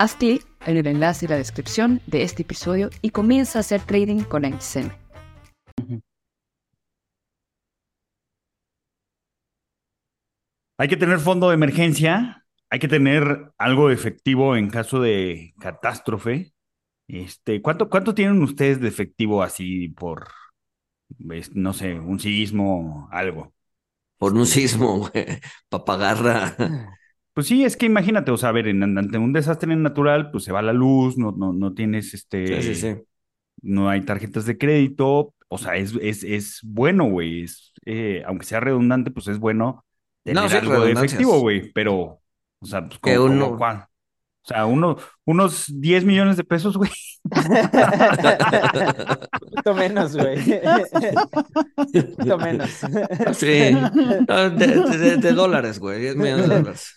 Haz clic en el enlace y la descripción de este episodio y comienza a hacer trading con XM. Hay que tener fondo de emergencia, hay que tener algo de efectivo en caso de catástrofe. Este, ¿cuánto, ¿Cuánto tienen ustedes de efectivo así por, no sé, un sismo, algo? Por un sismo, güey, para pagar Pues sí, es que imagínate, o sea, a ver, en, ante un desastre natural, pues se va la luz, no, no, no tienes este. Sí, sí, sí. No hay tarjetas de crédito. O sea, es, es, es bueno, güey. Es, eh, aunque sea redundante, pues es bueno tener No, algo de efectivo, güey. Pero, o sea, pues Que como, como uno-. O sea, uno, unos 10 millones de pesos, güey. poquito menos, güey. poquito menos. Sí, No, de, de- de dólares, güey, 10 millones de dólares.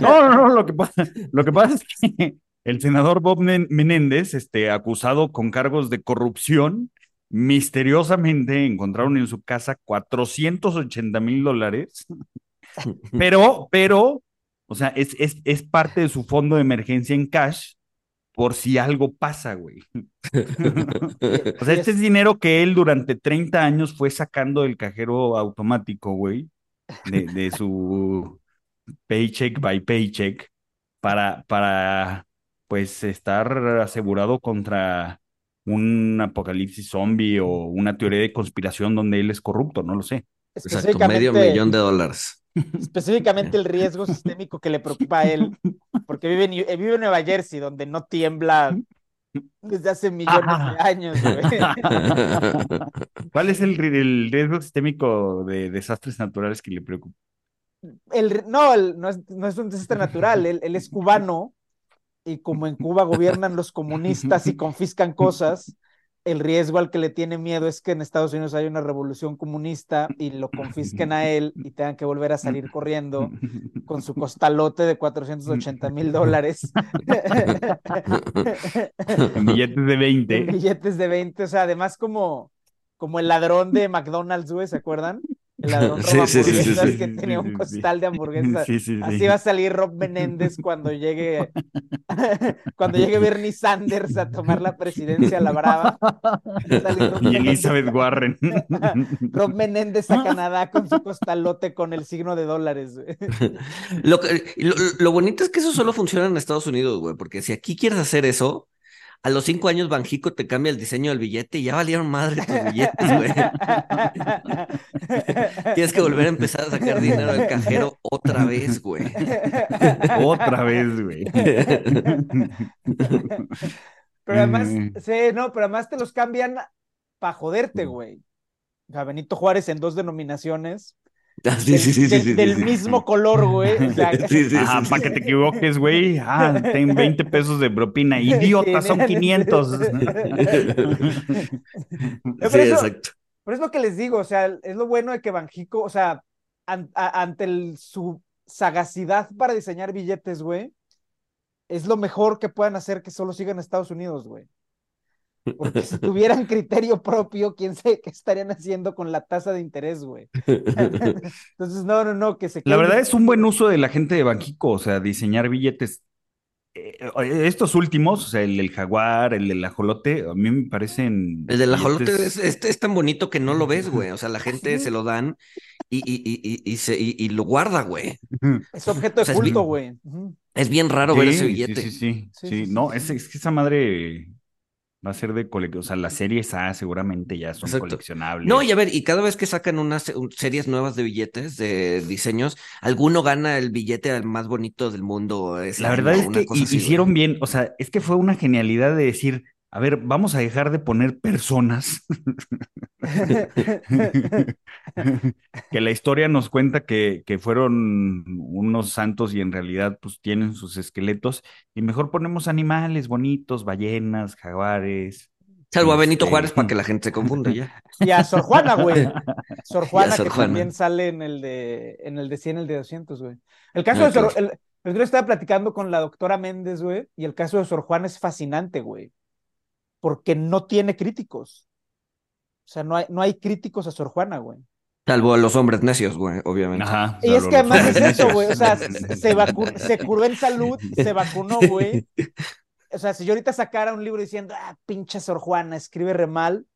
No, no, no, lo que pasa, lo que pasa es que el senador Bob Men- Menéndez, este, acusado con cargos de corrupción, misteriosamente encontraron en su casa 480 mil dólares, pero, pero, o sea, es, es, es parte de su fondo de emergencia en cash por si algo pasa, güey. O sea, este es dinero que él durante 30 años fue sacando del cajero automático, güey, de, de su paycheck by paycheck para, para, pues, estar asegurado contra un apocalipsis zombie o una teoría de conspiración donde él es corrupto, no lo sé. Exacto, medio millón de dólares. Específicamente el riesgo sistémico que le preocupa a él, porque vive en, eh, vive en Nueva Jersey, donde no tiembla desde hace millones de años, güey. ¿Cuál es el, el riesgo sistémico de desastres naturales que le preocupa? El, no, el- no, es, no es un desastre natural, él, él es cubano y como en Cuba gobiernan los comunistas y confiscan cosas, el riesgo al que le tiene miedo es que en Estados Unidos haya una revolución comunista y lo confisquen a él y tengan que volver a salir corriendo con su costalote de 480 mil dólares. En billetes de en 20. billetes de 20, o sea, además como, como el ladrón de McDonald's, güey, ¿se acuerdan? El ladrón Sí, roba sí, sí, sí, hamburguesas sí. que Sí, tenía sí, un sí. costal de hamburguesas. Sí, sí, Así sí. va a salir Rob Menéndez cuando llegue cuando llegue Bernie Sanders a tomar la presidencia a la brava. Y Elizabeth Warren. Rob Menéndez a Canadá con su costalote con el signo de dólares. Lo, lo, lo bonito es que eso solo funciona en Estados Unidos, güey, porque si aquí quieres hacer eso, a los cinco años Banjico te cambia el diseño del billete y ya valieron madre tus billetes, güey. Tienes que volver a empezar a sacar dinero del cajero otra vez, güey. Otra vez, güey. Pero además, Mm. sí, no, pero además te los cambian para joderte, güey. O sea, Benito Juárez en dos denominaciones. Ah, Sí, del, sí, sí, sí, del- sí, del sí. mismo color, güey. O sea, Sí, sí, Ajá, sí, para sí. que te equivoques, güey. Ah, ten 20 pesos de propina. Idiota, son 500. Pero Sí, eso- exacto. Pero es lo que les digo, o sea, es lo bueno de que Banjico, o sea, an- a- ante el- su sagacidad para diseñar billetes, güey, es lo mejor que puedan hacer que solo sigan Estados Unidos, güey. Porque si tuvieran criterio propio, quién sabe qué estarían haciendo con la tasa de interés, güey. Entonces, no, no, no, que se La queden- verdad es un buen uso de la gente de Banjico, o sea, diseñar billetes. Eh, estos últimos, o sea, el del jaguar, el del ajolote, a mí me parecen. El del ajolote billetes- es, es- es tan bonito que no lo ves, güey. O sea, la gente se lo dan y, y, y, y, y se, y, y lo guarda, güey. Es objeto de o sea, culto, güey. Es bien raro ver ese billete. Sí, sí, sí. Sí, sí. sí, no, sí, es, sí. es que esa madre Va a ser de colección. O sea, las series A seguramente ya son Exacto. coleccionables. No, y a ver, y cada vez que sacan unas se- un- series nuevas de billetes, de diseños, alguno gana el billete al más bonito del mundo. La verdad es que hicieron bien. O sea, es que fue una genialidad de decir, a ver, vamos a dejar de poner personas. que la historia nos cuenta que, que fueron unos santos y en realidad pues tienen sus esqueletos y mejor ponemos animales bonitos, ballenas, jaguares. Salvo a Benito Este, Juárez para que la gente se confunda ya. Y a Sor Juana, güey. Sor Juana, Sor que Juana. también sale en el de en el de 100, el de 200, güey. El caso Ah, de Sor, claro. el, estaba platicando con la doctora Méndez, güey, y el caso de Sor Juana es fascinante, güey. Porque no tiene críticos. O sea, no hay, no hay críticos a Sor Juana, güey. Salvo a los hombres necios, güey, obviamente. Ajá. Y es que además es eso, güey. O sea, necios. se, se vacu- se curó en salud, se vacunó, güey. O sea, si yo ahorita sacara un libro diciendo, ah, pinche Sor Juana, escribe re mal,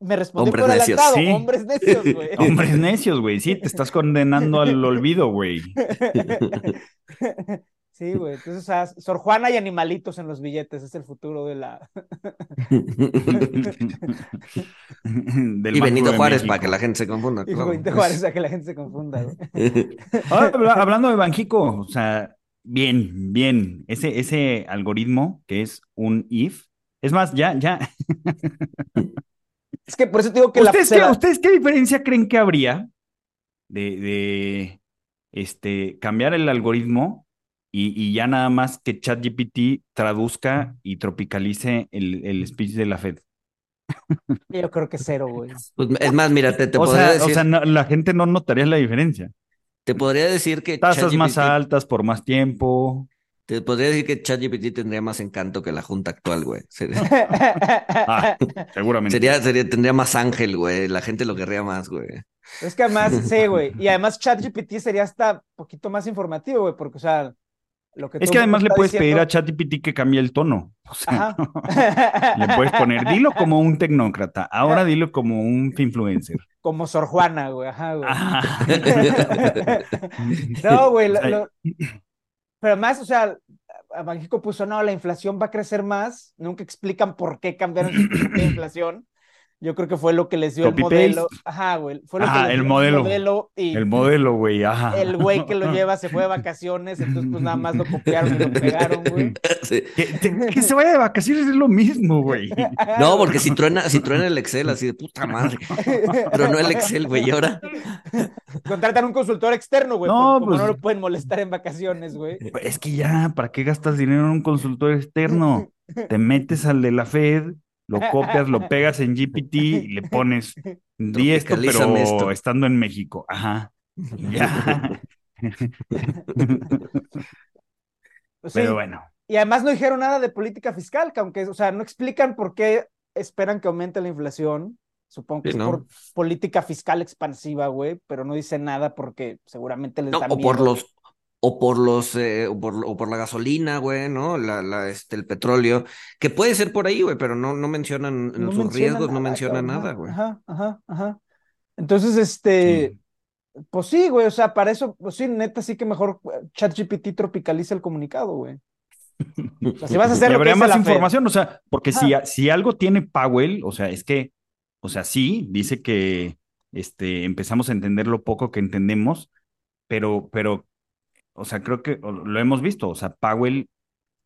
me respondió Hombres por necios, adelantado, sí. hombres necios, güey. Hombres necios, güey. Sí, te estás condenando al olvido, güey. Sí, güey. Entonces, o sea, Sor Juana y animalitos en los billetes es el futuro de la. Del y Benito Juárez para que la gente se confunda. Y claro. Benito Juárez, a que la gente se confunda, güey. Ahora, habla- hablando de Banjico, o sea, bien, bien. Ese, ese algoritmo que es un if. Es más, ya, ya. Es que por eso te digo que la. ¿Ustedes, se qué, la- ¿Ustedes qué diferencia creen que habría de, de este, cambiar el algoritmo y, y ya nada más que ChatGPT traduzca y tropicalice el, el speech de la Fed? Yo creo que cero, güey. Pues, es más, mira, te, te o podría sea, decir, o sea, no- la gente no notaría la diferencia. te podría decir que Tasas más altas por más tiempo. Te podría decir que ChatGPT tendría más encanto que la junta actual, güey. Sería, Ah, seguramente. sería, sería- tendría más ángel, güey. La gente lo querría más, güey. Es que además, sí, güey. Y además, ChatGPT sería hasta poquito más informativo, güey, porque, o sea, lo que Es que además le puedes pedir a ChatGPT que cambie el tono. O sea, le puedes poner, dilo como un tecnócrata, ahora dilo como un influencer. Como Sor Juana, güey. Ajá, güey. Ajá. No, güey. lo- lo- Pero además, o sea, a Banxico puso, no, la inflación va a crecer más. Nunca explican por qué cambiaron de inflación. Yo creo que fue lo que les dio el modelo. Ajá, güey. Fue lo que les el dio modelo. y El modelo, güey, ajá. el güey que lo lleva se fue de vacaciones, entonces pues nada más lo copiaron y lo pegaron, güey. Sí. Que, se vaya de vacaciones es lo mismo, güey. No, porque si truena, si truena el Excel así de puta madre. Pero no el Excel, güey. Y ahora. Contratan un consultor externo, güey, No, como pues- no lo pueden molestar en vacaciones, güey. Es que ya, ¿para qué gastas dinero en un consultor externo? Te metes al de la Fed, lo copias, lo pegas en GPT y le pones, di esto, pero esto. estando en México. Ajá. Ya. Sí, Pero bueno. Y además no dijeron nada de política fiscal, que aunque, o sea, no explican por qué esperan que aumente la inflación. Supongo que Sí, es ¿no? por política fiscal expansiva, güey, pero no dicen nada porque seguramente les No, da o por los, o por los, eh, o por, o por la gasolina, güey, ¿no? La, la, este, el petróleo, que puede ser por ahí, güey, pero no, no mencionan en No sus menciona riesgos, no mencionan nada, güey. Ajá, ajá, ajá. Entonces, este, pues sí, güey, o sea, para eso, pues sí, neta, sí que mejor eh, ChatGPT tropicaliza el comunicado, güey. O sea, si vas a hacer habría más información, o sea, porque si, si algo tiene Powell, o sea, es que, o sea, sí, dice que este, empezamos a entender lo poco que entendemos, pero, pero, o sea, creo que lo hemos visto, o sea, Powell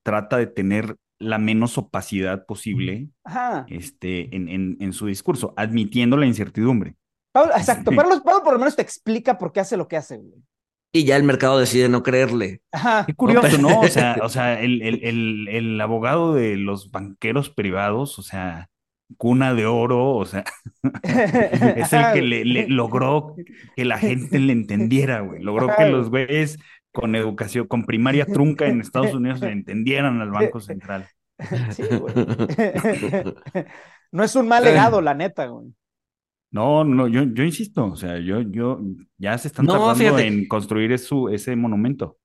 trata de tener la menos opacidad posible Ajá. este, en, en, en su discurso, admitiendo la incertidumbre. Pablo, exacto, Sí. Pablo, Pablo por lo menos te explica por qué hace lo que hace, güey. Y ya el mercado decide no creerle. Ajá. Qué curioso, pero- ¿no? O sea, o sea el, el, el, el abogado de los banqueros privados, o sea, cuna de oro, o sea, es el que le, le logró que la gente le entendiera, güey. Logró que los güeyes con educación, con primaria trunca en Estados Unidos le entendieran al Banco Central. Sí, güey. No es un mal legado, la neta, güey. No, no, yo, yo insisto, o sea, yo, yo, ya se están No, tardando fíjate. en construir eso, ese monumento.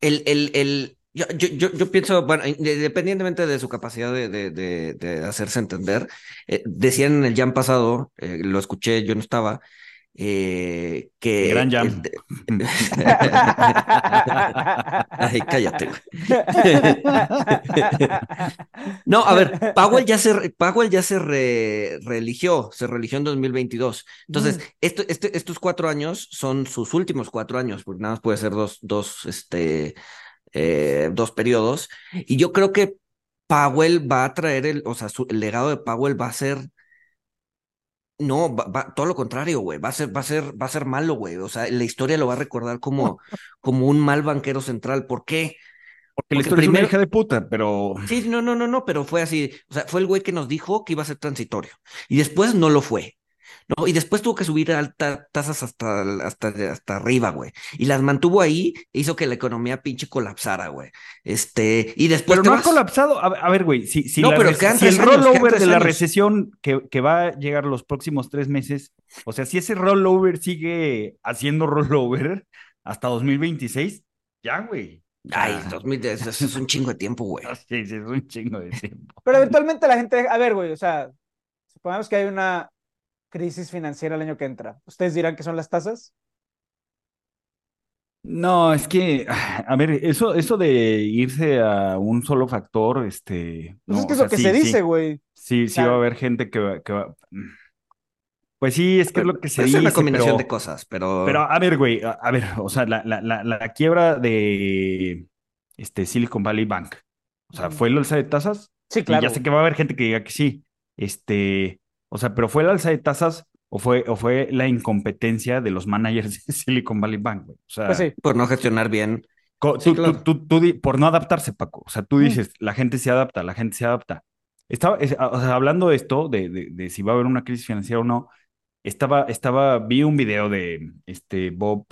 El, el, el, yo, yo, yo, yo pienso, bueno, independientemente de su capacidad de, de, de, de hacerse entender, eh, decían en el jam pasado, eh, lo escuché, yo no estaba, eh, que... Gran jam. Ay, cállate. No, a ver, Powell ya se, Powell ya se re- reeligió, se reeligió en 2022. Entonces, esto, este- estos cuatro años son sus últimos cuatro años, porque nada más puede ser dos, dos, este, eh, dos periodos. Y yo creo que Powell va a traer el, o sea, su- el legado de Powell va a ser, no, va, va- todo lo contrario, güey, va a ser, va a ser, va a ser malo, güey. O sea, la historia lo va a recordar como, como un mal banquero central. ¿Por qué? Porque la historia es una primero- hija de puta, pero Sí, no, no, no, no, pero fue así. O sea, fue el güey que nos dijo que iba a ser transitorio. Y después no lo fue. ¿No? Y después tuvo que subir altas tasas hasta, hasta, hasta arriba, güey. Y las mantuvo ahí, e hizo que la economía pinche colapsara, güey. Este, y después Pero no ha colapsado. A, a ver, güey, si, si, No, la pero si el años, rollover tres de la años. recesión que, que va a llegar los próximos tres meses, o sea, si ese rollover sigue haciendo rollover hasta 2026, ya, güey. Ay, Ah. 2000, eso es un chingo de tiempo, güey. Sí, sí, es un chingo de tiempo. Pero eventualmente la gente, a ver, güey, o sea, supongamos que hay una crisis financiera el año que entra. ¿Ustedes dirán que son las tasas? No, es que, a ver, eso, eso de irse a un solo factor, este. Pues no, es que es sea, lo que sí, se dice, güey. Sí, sí va a haber gente que va, que va- Pues sí, es que es lo que se es dice, una combinación pero, de cosas, pero, pero a ver, güey, a, a ver, o sea, la, la, la, la quiebra de este Silicon Valley Bank, o sea, Ujú. ¿fue el alza de tasas? Sí, Y claro. ya sé que va a haber gente que diga que sí, este, o sea, pero ¿fue el alza de tasas o fue, o fue la incompetencia de los managers de Silicon Valley Bank, güey? O sea, Pues sí. por no gestionar bien. Sí, tú, tú- claro. tú- tú por no adaptarse, Paco. O sea, tú Mm. dices, la gente se adapta, la gente se adapta. Estaba, es- o sea, hablando de esto, de, de- de si va a haber una crisis financiera o no, estaba, estaba, vi un video de este Bob,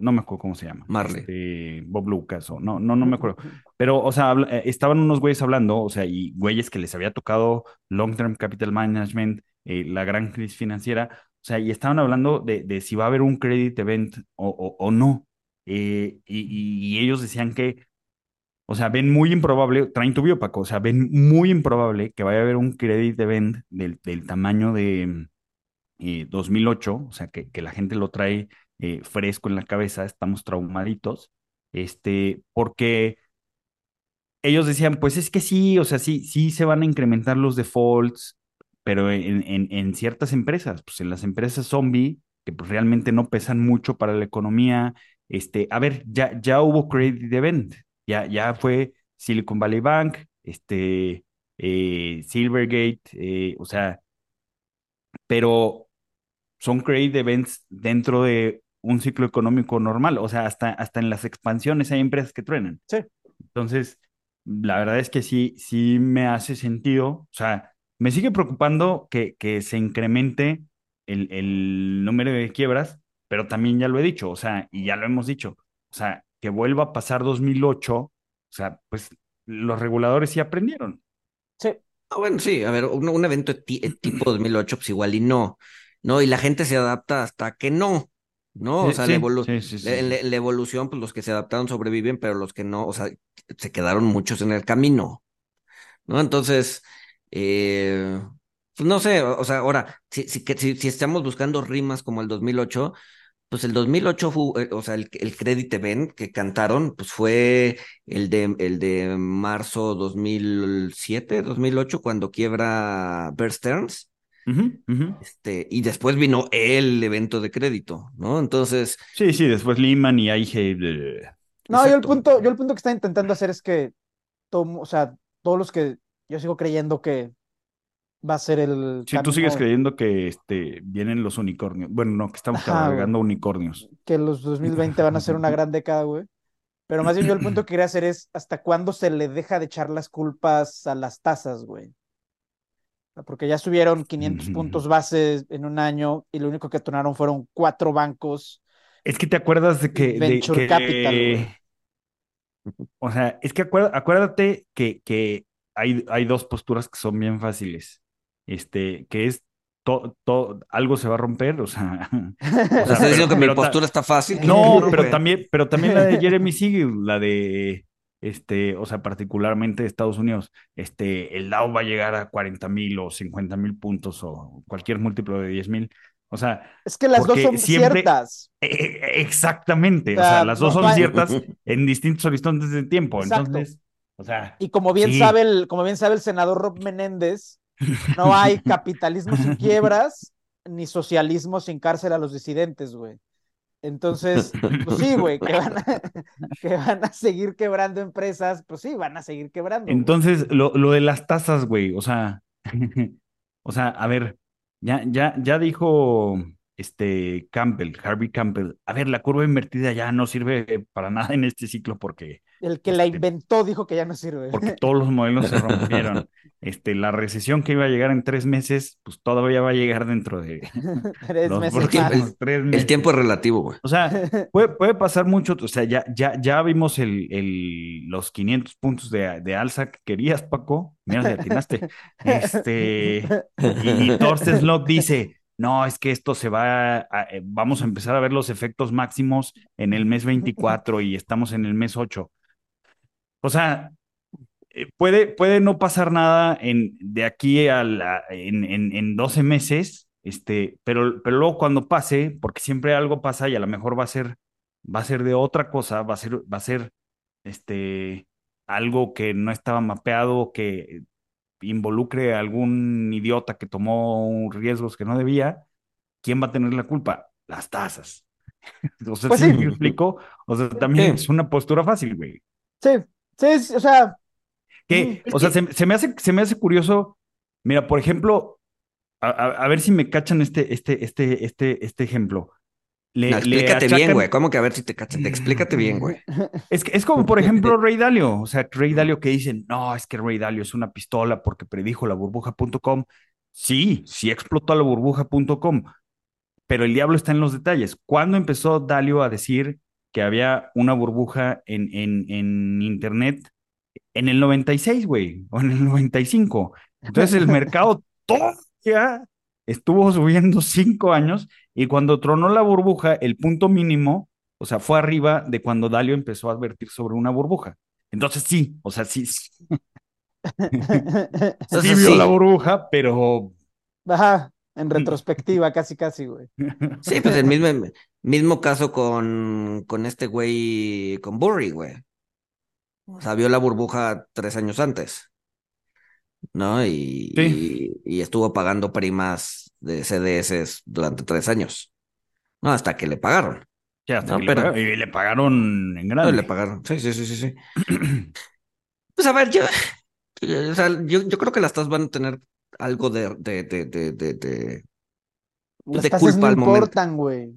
no me acuerdo cómo se llama. Marley. Este, Bob Lucas, o no, no, no me acuerdo. Pero, o sea, habla- eh, estaban unos güeyes hablando, o sea, y güeyes que les había tocado Long Term Capital Management, eh, la gran crisis financiera, o sea, y estaban hablando de, de si va a haber un credit event o, o, o no. Eh, y, ellos decían que, o sea, ven muy improbable, traen tu bio, Paco, o sea, ven muy improbable que vaya a haber un credit event del, del tamaño de eh, 2008, o sea, que, que la gente lo trae eh, fresco en la cabeza, estamos traumaditos, este, porque ellos decían, pues es que sí, o sea, sí, sí se van a incrementar los defaults, pero en, en, en ciertas empresas, pues en las empresas zombie, que pues realmente no pesan mucho para la economía, este, a ver, ya, ya hubo credit event, ya, ya fue Silicon Valley Bank, este, eh, Silvergate, eh, o sea, pero son credit events dentro de un ciclo económico normal, o sea, hasta, hasta en las expansiones hay empresas que truenan. Sí. Entonces, la verdad es que sí, sí me hace sentido, o sea, me sigue preocupando que, que se incremente el, el número de quiebras, pero también ya lo he dicho, o sea, y ya lo hemos dicho, o sea, que vuelva a pasar 2008, o sea, pues los reguladores sí aprendieron. Sí. Ah, bueno, sí, a ver, un, un evento ti- tipo 2008, pues igual y no, ¿no? Y la gente se adapta hasta que no, ¿no? O sea, sí, la, evolu- sí, sí, sí, la- sí. la- la evolución, pues los que se adaptaron sobreviven, pero los que no, o sea, se quedaron muchos en el camino, ¿no? Entonces, eh, pues no sé, o, sea, ahora, si, si, si, si estamos buscando rimas como el 2008, pues el 2008, fu- eh, o sea, el, el Credit Event que cantaron, pues fue el de, el de marzo 2007, 2008, cuando quiebra Bear Stearns, Este, y después vino el evento de crédito, ¿no? Entonces, Sí, sí, después Lehman y AIG. bleh. No, yo el punto, yo el punto que está intentando hacer es que todo, o sea, todos los que yo sigo creyendo que va a ser el Si tú camino, sigues creyendo que este, vienen los unicornios. Bueno, no, que estamos Ajá, cabalgando unicornios. que los 2020 van a ser una gran década, güey. Pero más bien yo el punto que quería hacer es hasta cuándo se le deja de echar las culpas a las tasas, güey. Porque ya subieron 500 Ujú. puntos bases en un año y lo único que atonaron fueron cuatro bancos. Es que te acuerdas de que. de Venture que- capital. O sea, es que acuérdate, acuérdate que, que hay, hay dos posturas que son bien fáciles. Este, que es to- to- algo se va a romper, o sea. o sea, ¿estás pero- diciendo que mi postura está fácil? No, pero también, pero también la de Jeremy Siegel, la de, este, o sea, particularmente de Estados Unidos, este, el Dow va a llegar a 40 mil o 50 mil puntos o cualquier múltiplo de 10 mil. O sea, Es que las dos son siempre- ciertas. e- e- exactamente. O O sea, las dos son ciertas en distintos horizontes de tiempo. Exacto. Entonces, o sea, Y como bien Sí. sabe el, como bien sabe el senador Rob Menéndez, no hay capitalismo sin quiebras ni socialismo sin cárcel a los disidentes, güey. Entonces, pues sí, güey, que van a, que van a seguir quebrando empresas, pues sí, van a seguir quebrando. entonces lo, lo de las tasas, güey, o sea, o sea, a ver, ya, ya, ya dijo este Campbell, Harvey Campbell, a ver, la curva invertida ya no sirve para nada en este ciclo porque El que la este, inventó dijo que ya no sirve. porque todos los modelos se rompieron. Este, la recesión que iba a llegar en tres meses, pues todavía va a llegar dentro de Tres los meses El tiempo es relativo, güey. O sea, puede, puede pasar mucho, o sea, ya, ya, ya vimos el, el, los 500 puntos de, de alza que querías, Paco. Mira, le atinaste. Este, y, y Thorsten Slot dice, no, es que esto se va, a- eh, vamos a empezar a ver los efectos máximos en el mes 24 y estamos en el mes 8. O sea, eh, puede, puede no pasar nada en, de aquí a la- en, en, en 12 meses, este, pero, pero luego cuando pase, porque siempre algo pasa y a lo mejor va a ser, va a ser de otra cosa, va a ser, va a ser este, algo que no estaba mapeado, que involucre a algún idiota que tomó riesgos que no debía, ¿quién va a tener la culpa? Las tasas. O sea, Pues ¿sí sí. me explico? O sea, también Sí. es una postura fácil, güey. Sí, sí, sí, o sea, Que, Mm, o sea, se, se me hace, se me hace curioso. Mira, por ejemplo, a, a- a ver si me cachan este, este, este, este, este ejemplo. Le, No, le explícate bien, güey. ¿Cómo que a ver si te cachas? Explícate bien, güey. Es, que- es como, por ejemplo, Ray Dalio. O sea, Ray Dalio que dicen, no, es que Ray Dalio es una pistola porque predijo la burbuja.com. Sí, sí explotó la burbuja.com, pero el diablo está en los detalles. ¿Cuándo empezó Dalio a decir que había una burbuja en, en, en Internet? En el 96, güey, o en el 95. Entonces el mercado todavía estuvo subiendo cinco años y cuando tronó la burbuja, el punto mínimo, o sea, fue arriba de cuando Dalio empezó a advertir sobre una burbuja. Entonces sí, o sea, sí, sí, vio sí. la burbuja, pero ajá, en retrospectiva, casi, casi, güey. Sí, pues el mismo, mismo caso con, con este güey, con Burry, güey. O sea, vio la burbuja tres años antes, ¿no? Y, Sí. y, y estuvo pagando primas de CDS durante tres años, ¿no? Hasta que le pagaron. ya hasta No, que le pero- pagaron- y le pagaron en No, grande. le pagaron. Sí, sí, sí, sí, sí. Pues a ver, yo, o sea, yo, yo creo que las tasas van a tener algo de, de, de, de, de, de- Las de tasas culpa no al momento. importan, güey.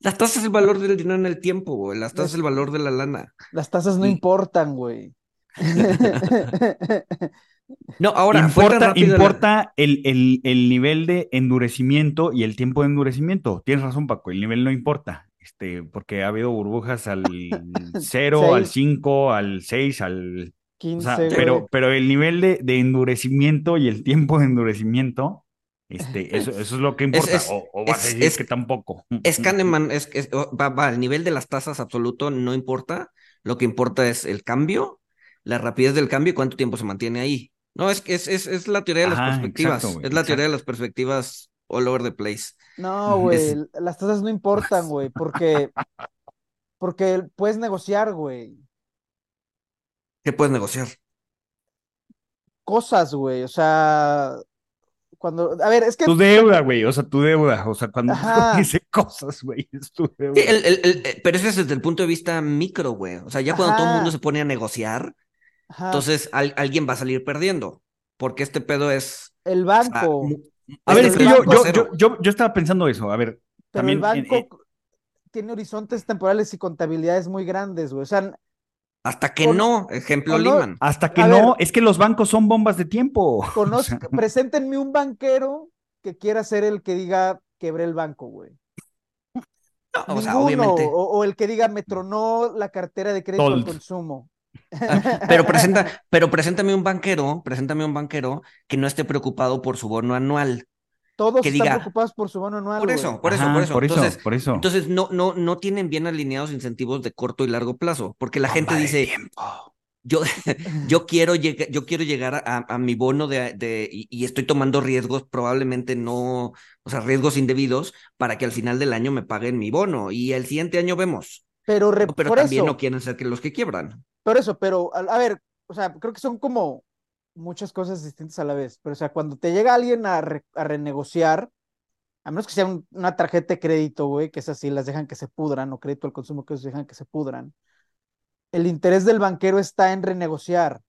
Las tasas es el valor del dinero en el tiempo, güey. Las tasas es el valor de la lana. Las tasas no Y- importan, güey. No, ahora, importa la- importa el, el, el nivel de endurecimiento y el tiempo de endurecimiento. Tienes razón, Paco, el nivel no importa. Este, porque ha habido burbujas al 0, al Seis. 5, al 6, al... O 15, sea, güey. pero, pero el nivel de, de endurecimiento y el tiempo de endurecimiento, este, eso, eso es lo que importa. es- o, o vas es- a decir es- que tampoco. Es Kahneman, es, es- va, va, el nivel de las tasas absoluto no importa. Lo que importa es el cambio, la rapidez del cambio y cuánto tiempo se mantiene ahí. No, es que es, es, es la teoría de las Ajá, perspectivas. exacto, güey, es la teoría de las perspectivas all over the place. No, güey, Es- las tasas no importan, güey, porque, porque puedes negociar, güey, ¿Qué puedes negociar? cosas, güey, o sea, cuando, a ver, es que, Tu deuda, güey, o sea, tu deuda, o sea, cuando Ajá. dice cosas, güey, es tu deuda. Sí, el- el- el- eh, pero eso es desde el punto de vista micro, güey. O sea, ya cuando todo el mundo se pone a negociar, ajá, entonces al- alguien va a salir perdiendo. Porque este pedo es. el o sea, banco, A ver, es es el que yo, yo, yo, yo, yo estaba pensando eso, a ver, pero el también, eh, banco tiene horizontes temporales y contabilidades muy grandes, güey, o sea, Hasta que Con- no, ejemplo no- Lehman. hasta que no, ver. es que los bancos son bombas de tiempo. O conozca, sea, preséntenme un banquero que quiera ser el que diga quebré el banco, güey. No, o sea, obviamente. o, o el que diga me tronó la cartera de crédito al consumo. Pero presenta, pero preséntame un banquero, preséntame un banquero que no esté preocupado por su bono anual. Todos que están diga- preocupados por su bono anual, Por eso, por eso, Ajá, por eso. por eso, Entonces, por eso. entonces no, no, no tienen bien alineados incentivos de corto y largo plazo, porque la gente Bomba dice, yo, yo, quiero, llegar, yo quiero llegar a, a mi bono de, de y, y, estoy tomando riesgos, probablemente no, o sea, riesgos indebidos, para que al final del año me paguen mi bono y el siguiente año vemos. Pero, re, pero por también eso, no quieren ser que los que quiebran. Por eso, pero a, a, ver, o sea, creo que son como muchas cosas distintas a la vez. Pero, o sea, cuando te llega alguien a, re, a renegociar, a menos que sea un, una tarjeta de crédito, güey, que es así, las dejan que se pudran, o crédito al consumo que ellos dejan que se pudran el interés del banquero está en renegociar.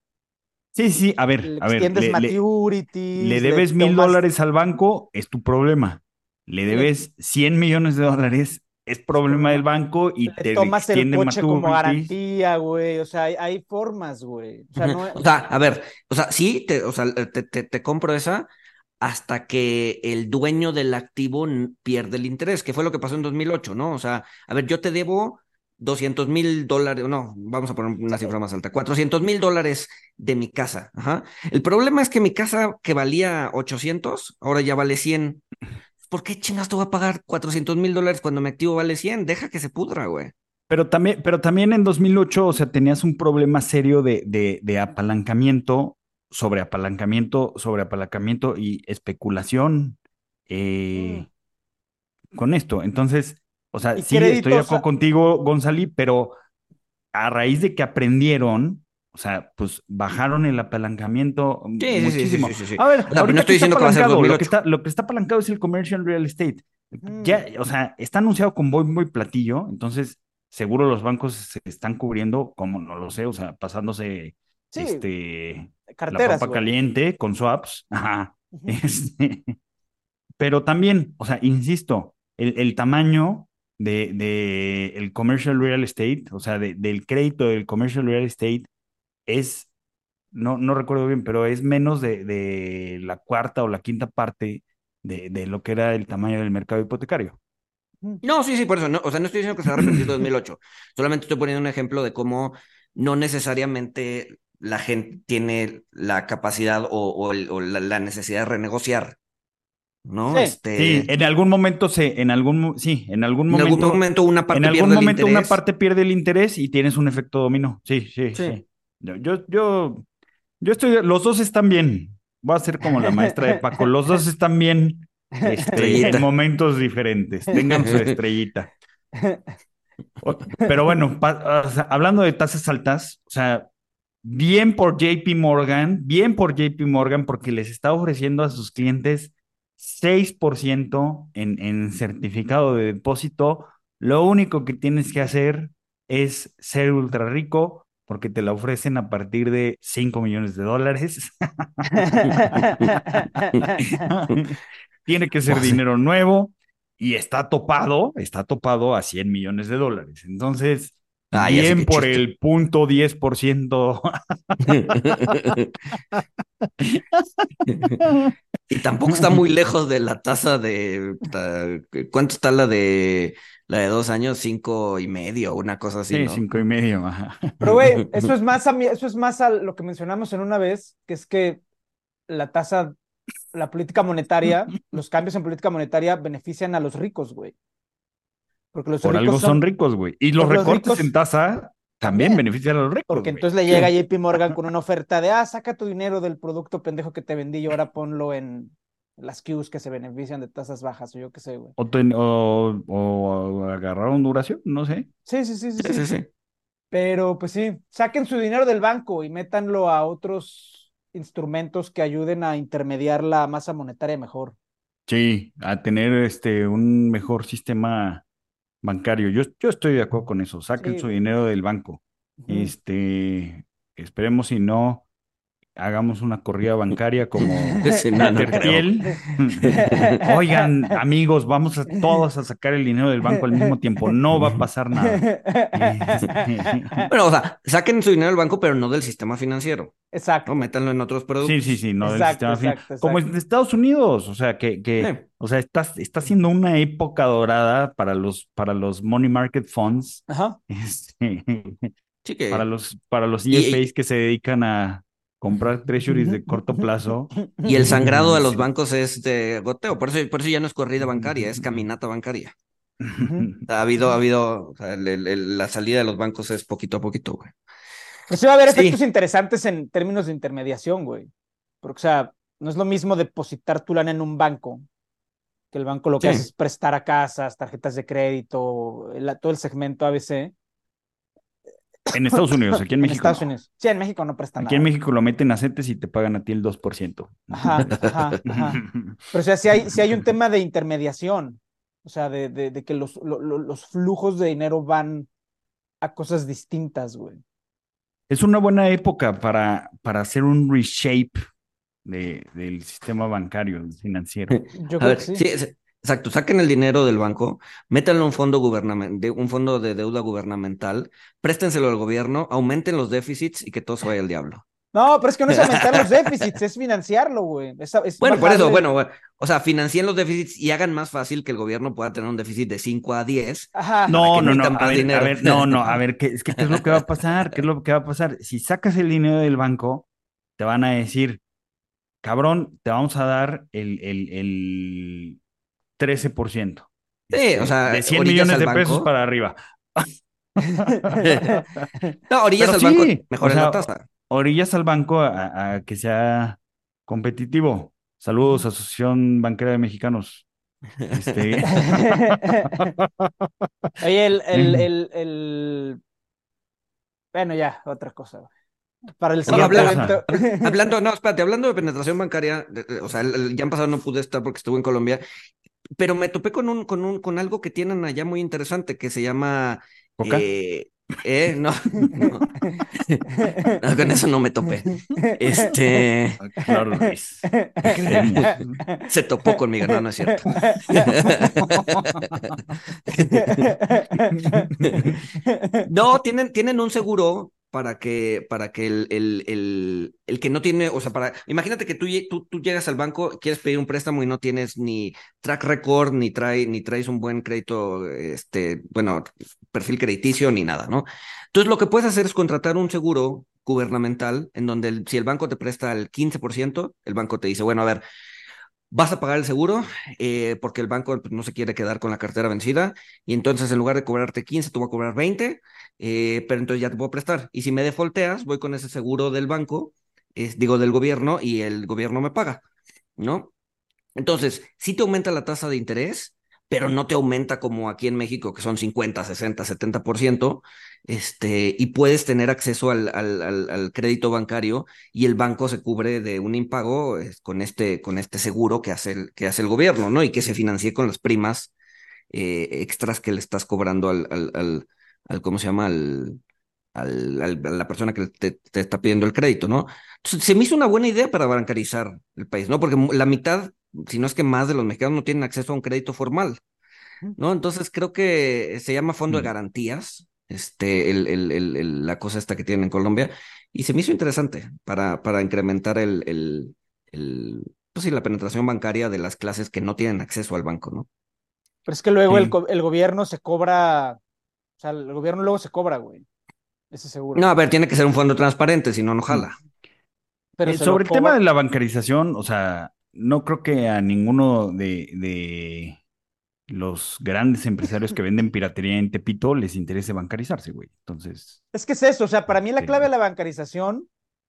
Sí, sí, a ver, le a ver. Le, maturities, le debes mil dólares al banco, es tu problema. Le debes 100 millones de dólares, es problema del banco y le te tomas el coche como garantía, güey. O sea, hay, hay formas, güey. O sea, no O sea, a ver, o sea, sí, te, o sea, te, te, te compro esa hasta que el dueño del activo pierde el interés, que fue lo que pasó en 2008, ¿no? O sea, a ver, yo te debo 200 mil dólares, no, vamos a poner una cifra más alta, 400 mil dólares de mi casa. Ajá. El problema es que mi casa que valía 800, ahora ya vale 100. ¿Por qué chingas te voy a pagar 400 mil dólares cuando mi activo vale 100? Deja que se pudra, güey. Pero también, pero también en 2008, o sea, tenías un problema serio de, de, de apalancamiento, sobre apalancamiento, sobre apalancamiento y especulación eh, con esto. Entonces, o sea, sí, estoy de acuerdo contigo, Gonzali, pero a raíz de que aprendieron, o sea, pues bajaron el apalancamiento Sí, sí, muchísimo. sí, sí. A ver, O sea, pero ahorita no estoy diciendo que va a ser apalancado, lo 2008. que está, lo que está apalancado es el commercial real estate. Mm. Ya, o sea, está anunciado con bombo y platillo, entonces seguro los bancos se están cubriendo, como no lo sé, o sea, pasándose Sí, este la carteras, papa güey. caliente con swaps. Ajá. Este, pero también, o sea, insisto, el, el tamaño de, de el commercial real estate, o sea, de- del crédito del commercial real estate es, no, no recuerdo bien, pero es menos de, de la cuarta o la quinta parte de, de lo que era el tamaño del mercado hipotecario. No, sí, sí, por eso. No, o sea, no estoy diciendo que se va a repetir 2008. Solamente estoy poniendo un ejemplo de cómo no necesariamente la gente tiene la capacidad o, o el- o la, la necesidad de renegociar. ¿no? Sí. Este, Sí, en algún momento se, en algún, sí, en algún en momento, algún momento una parte en algún pierde el momento una interés. parte pierde el interés y tienes un efecto dominó. Sí, sí, Sí. sí. Yo, yo, yo, estoy, los dos están bien. Voy a ser como la maestra de Paco. Los dos están bien, este, en momentos diferentes. Tengan su estrellita. Pero bueno, pa- o sea, hablando de tasas altas, o sea, bien por JP Morgan, bien por JP Morgan, porque les está ofreciendo a sus clientes 6% en, en certificado de depósito. Lo único que tienes que hacer es ser ultra rico, porque te la ofrecen a partir de 5 millones de dólares. Tiene que ser O sea- dinero nuevo y está topado, está topado a 100 millones de dólares. Entonces, Ah, bien por chiste. el punto 10%. Y tampoco está muy lejos de la tasa de ¿cuánto está la de la de dos años? Cinco y medio, una cosa así, Sí, ¿no? cinco y medio. ajá. Pero, güey, eso es más a mí, eso es más a lo que mencionamos en una vez, que es que la tasa, la política monetaria, los cambios en política monetaria benefician a los ricos, güey. Porque los Por ricos algo son son ricos, güey. Y los recortes ricos- en tasa también benefician a los ricos. Porque güey. entonces le llega JP Morgan con una oferta de, ah, saca tu dinero del producto pendejo que te vendí y ahora ponlo en las Qs que se benefician de tasas bajas o yo qué sé, güey. O, ten- o, o agarraron duración, no sé. Sí, sí, sí, sí, Sí, sí, sí. sí. Pero pues sí, saquen su dinero del banco y métanlo a otros instrumentos que ayuden a intermediar la masa monetaria mejor. Sí, a tener este un mejor sistema bancario. Yo, yo estoy de acuerdo con eso. Saquen Sí, su dinero del banco. Este, esperemos si no hagamos una corrida bancaria como. Tertiel. Oigan, amigos, vamos a todos a sacar el dinero del banco al mismo tiempo. No va a pasar nada. Bueno, o sea, saquen su dinero del banco, pero no del sistema financiero. Exacto. ¿no? Métanlo en otros productos. Sí, sí, sí, no del Exacto, sistema fin- exacto, Como en Estados Unidos, o sea, que, que Sí. o sea, está, está siendo una época dorada para los, para los money market funds, Ajá. este, Sí que- para los, para los Y- EFAs que se dedican a comprar treasuries de corto plazo. Y el sangrado de los bancos es de goteo. Por eso, por eso ya no es corrida bancaria, es caminata bancaria. Ha habido, ha habido, o sea, el- el- el- la salida de los bancos es poquito a poquito, güey. Pero sí va a haber Sí. efectos interesantes en términos de intermediación, güey. Porque, o sea, no es lo mismo depositar tu lana en un banco, que el banco lo que Sí. hace es prestar a casas, tarjetas de crédito, todo el segmento ABC. En Estados Unidos, aquí en México. Estados no. Unidos. Sí, en México no prestan Aquí en. México lo meten a CETES y te pagan a ti el 2%. Ajá, ajá, ajá. Pero o sea, si hay, si hay un tema de intermediación, o sea, de, de, de que los, lo- lo- los flujos de dinero van a cosas distintas, güey. Es una buena época para, para hacer un reshape de, del sistema bancario, financiero. Yo A creo ver, que sí. sí, es- exacto, saquen el dinero del banco, métanlo en un fondo gubernamental, un fondo de deuda gubernamental, préstenselo al gobierno, aumenten los déficits y que todo se vaya al diablo. No, pero es que no es aumentar los déficits, es financiarlo, güey. Es, es Bueno, por eso, bueno, bueno, o sea, financien los déficits y hagan más fácil que el gobierno pueda tener un déficit de 5 a 10. Ajá. No, no, no, a ver, dinero. a ver, no, no, a ver, ¿qué, es que, ¿qué es lo que va a pasar? ¿Qué es lo que va a pasar? Si sacas el dinero del banco, te van a decir, cabrón, te vamos a dar el, el, el 13%. Sí, Este, o sea, de 100 orillas millones de pesos para arriba. No, orillas Pero al banco, mejor o la tasa. Orillas al banco a, a que sea competitivo. Saludos, Asociación Banquera de Mexicanos. Este, Oye, el, el, el, el- Bueno, ya, otra cosa. Para el siguiente habla- evento. Hablando, no, espérate, hablando de penetración bancaria, de- de- o sea, el, el- ya pasado no pude estar porque estuve en Colombia, pero me topé con un, con un, con algo que tienen allá muy interesante que se llama ¿Coca? eh, eh, no, no. No, con eso no me topé. Este claro, Luis. Se topó conmigo, no, no es cierto. No, tienen, tienen un seguro para que, para que el, el, el, el que no tiene, o sea, para, imagínate que tú, tú, tú llegas al banco, quieres pedir un préstamo y no tienes ni track record, ni, trae, ni traes un buen crédito, este, bueno, perfil crediticio, ni nada, ¿no? Entonces, lo que puedes hacer es contratar un seguro gubernamental en donde si el banco te presta el 15%, el banco te dice, bueno, a ver, vas a pagar el seguro eh, porque el banco no se quiere quedar con la cartera vencida y entonces en lugar de cobrarte 15, te voy a cobrar 20, eh, pero entonces ya te puedo prestar. Y si me defolteas, voy con ese seguro del banco, es, digo, del gobierno y el gobierno me paga, ¿no? Entonces, sí te aumenta la tasa de interés, pero no te aumenta como aquí en México, que son 50, 60, 70%, este, y puedes tener acceso al, al, al, crédito bancario y el banco se cubre de un impago con este, con este seguro que hace el, que hace el gobierno, ¿no? Y que se financie con las primas eh, extras que le estás cobrando al, al, al, ¿cómo se llama? Al, al, al- a la persona que te, te está pidiendo el crédito, ¿no? Entonces, se me hizo una buena idea para bancarizar el país, ¿no? Porque la mitad, si no es que más de los mexicanos no tienen acceso a un crédito formal, ¿no? Entonces creo que se llama Fondo de Mm. Garantías, este, el, el, el- el- la cosa esta que tienen en Colombia, y se me hizo interesante para, para incrementar el, el, el, pues sí, la penetración bancaria de las clases que no tienen acceso al banco, ¿no? Pero es que luego el, Sí. el gobierno se cobra, o sea, el gobierno luego se cobra, güey. Ese seguro. No, a ver, tiene que ser un fondo transparente, si no, no jala. Pero Eh, sobre el tema de la bancarización, o sea, no creo que a ninguno de, de los grandes empresarios que venden piratería en Tepito les interese bancarizarse, güey. Entonces, Es que es eso, o sea, para mí la clave de la bancarización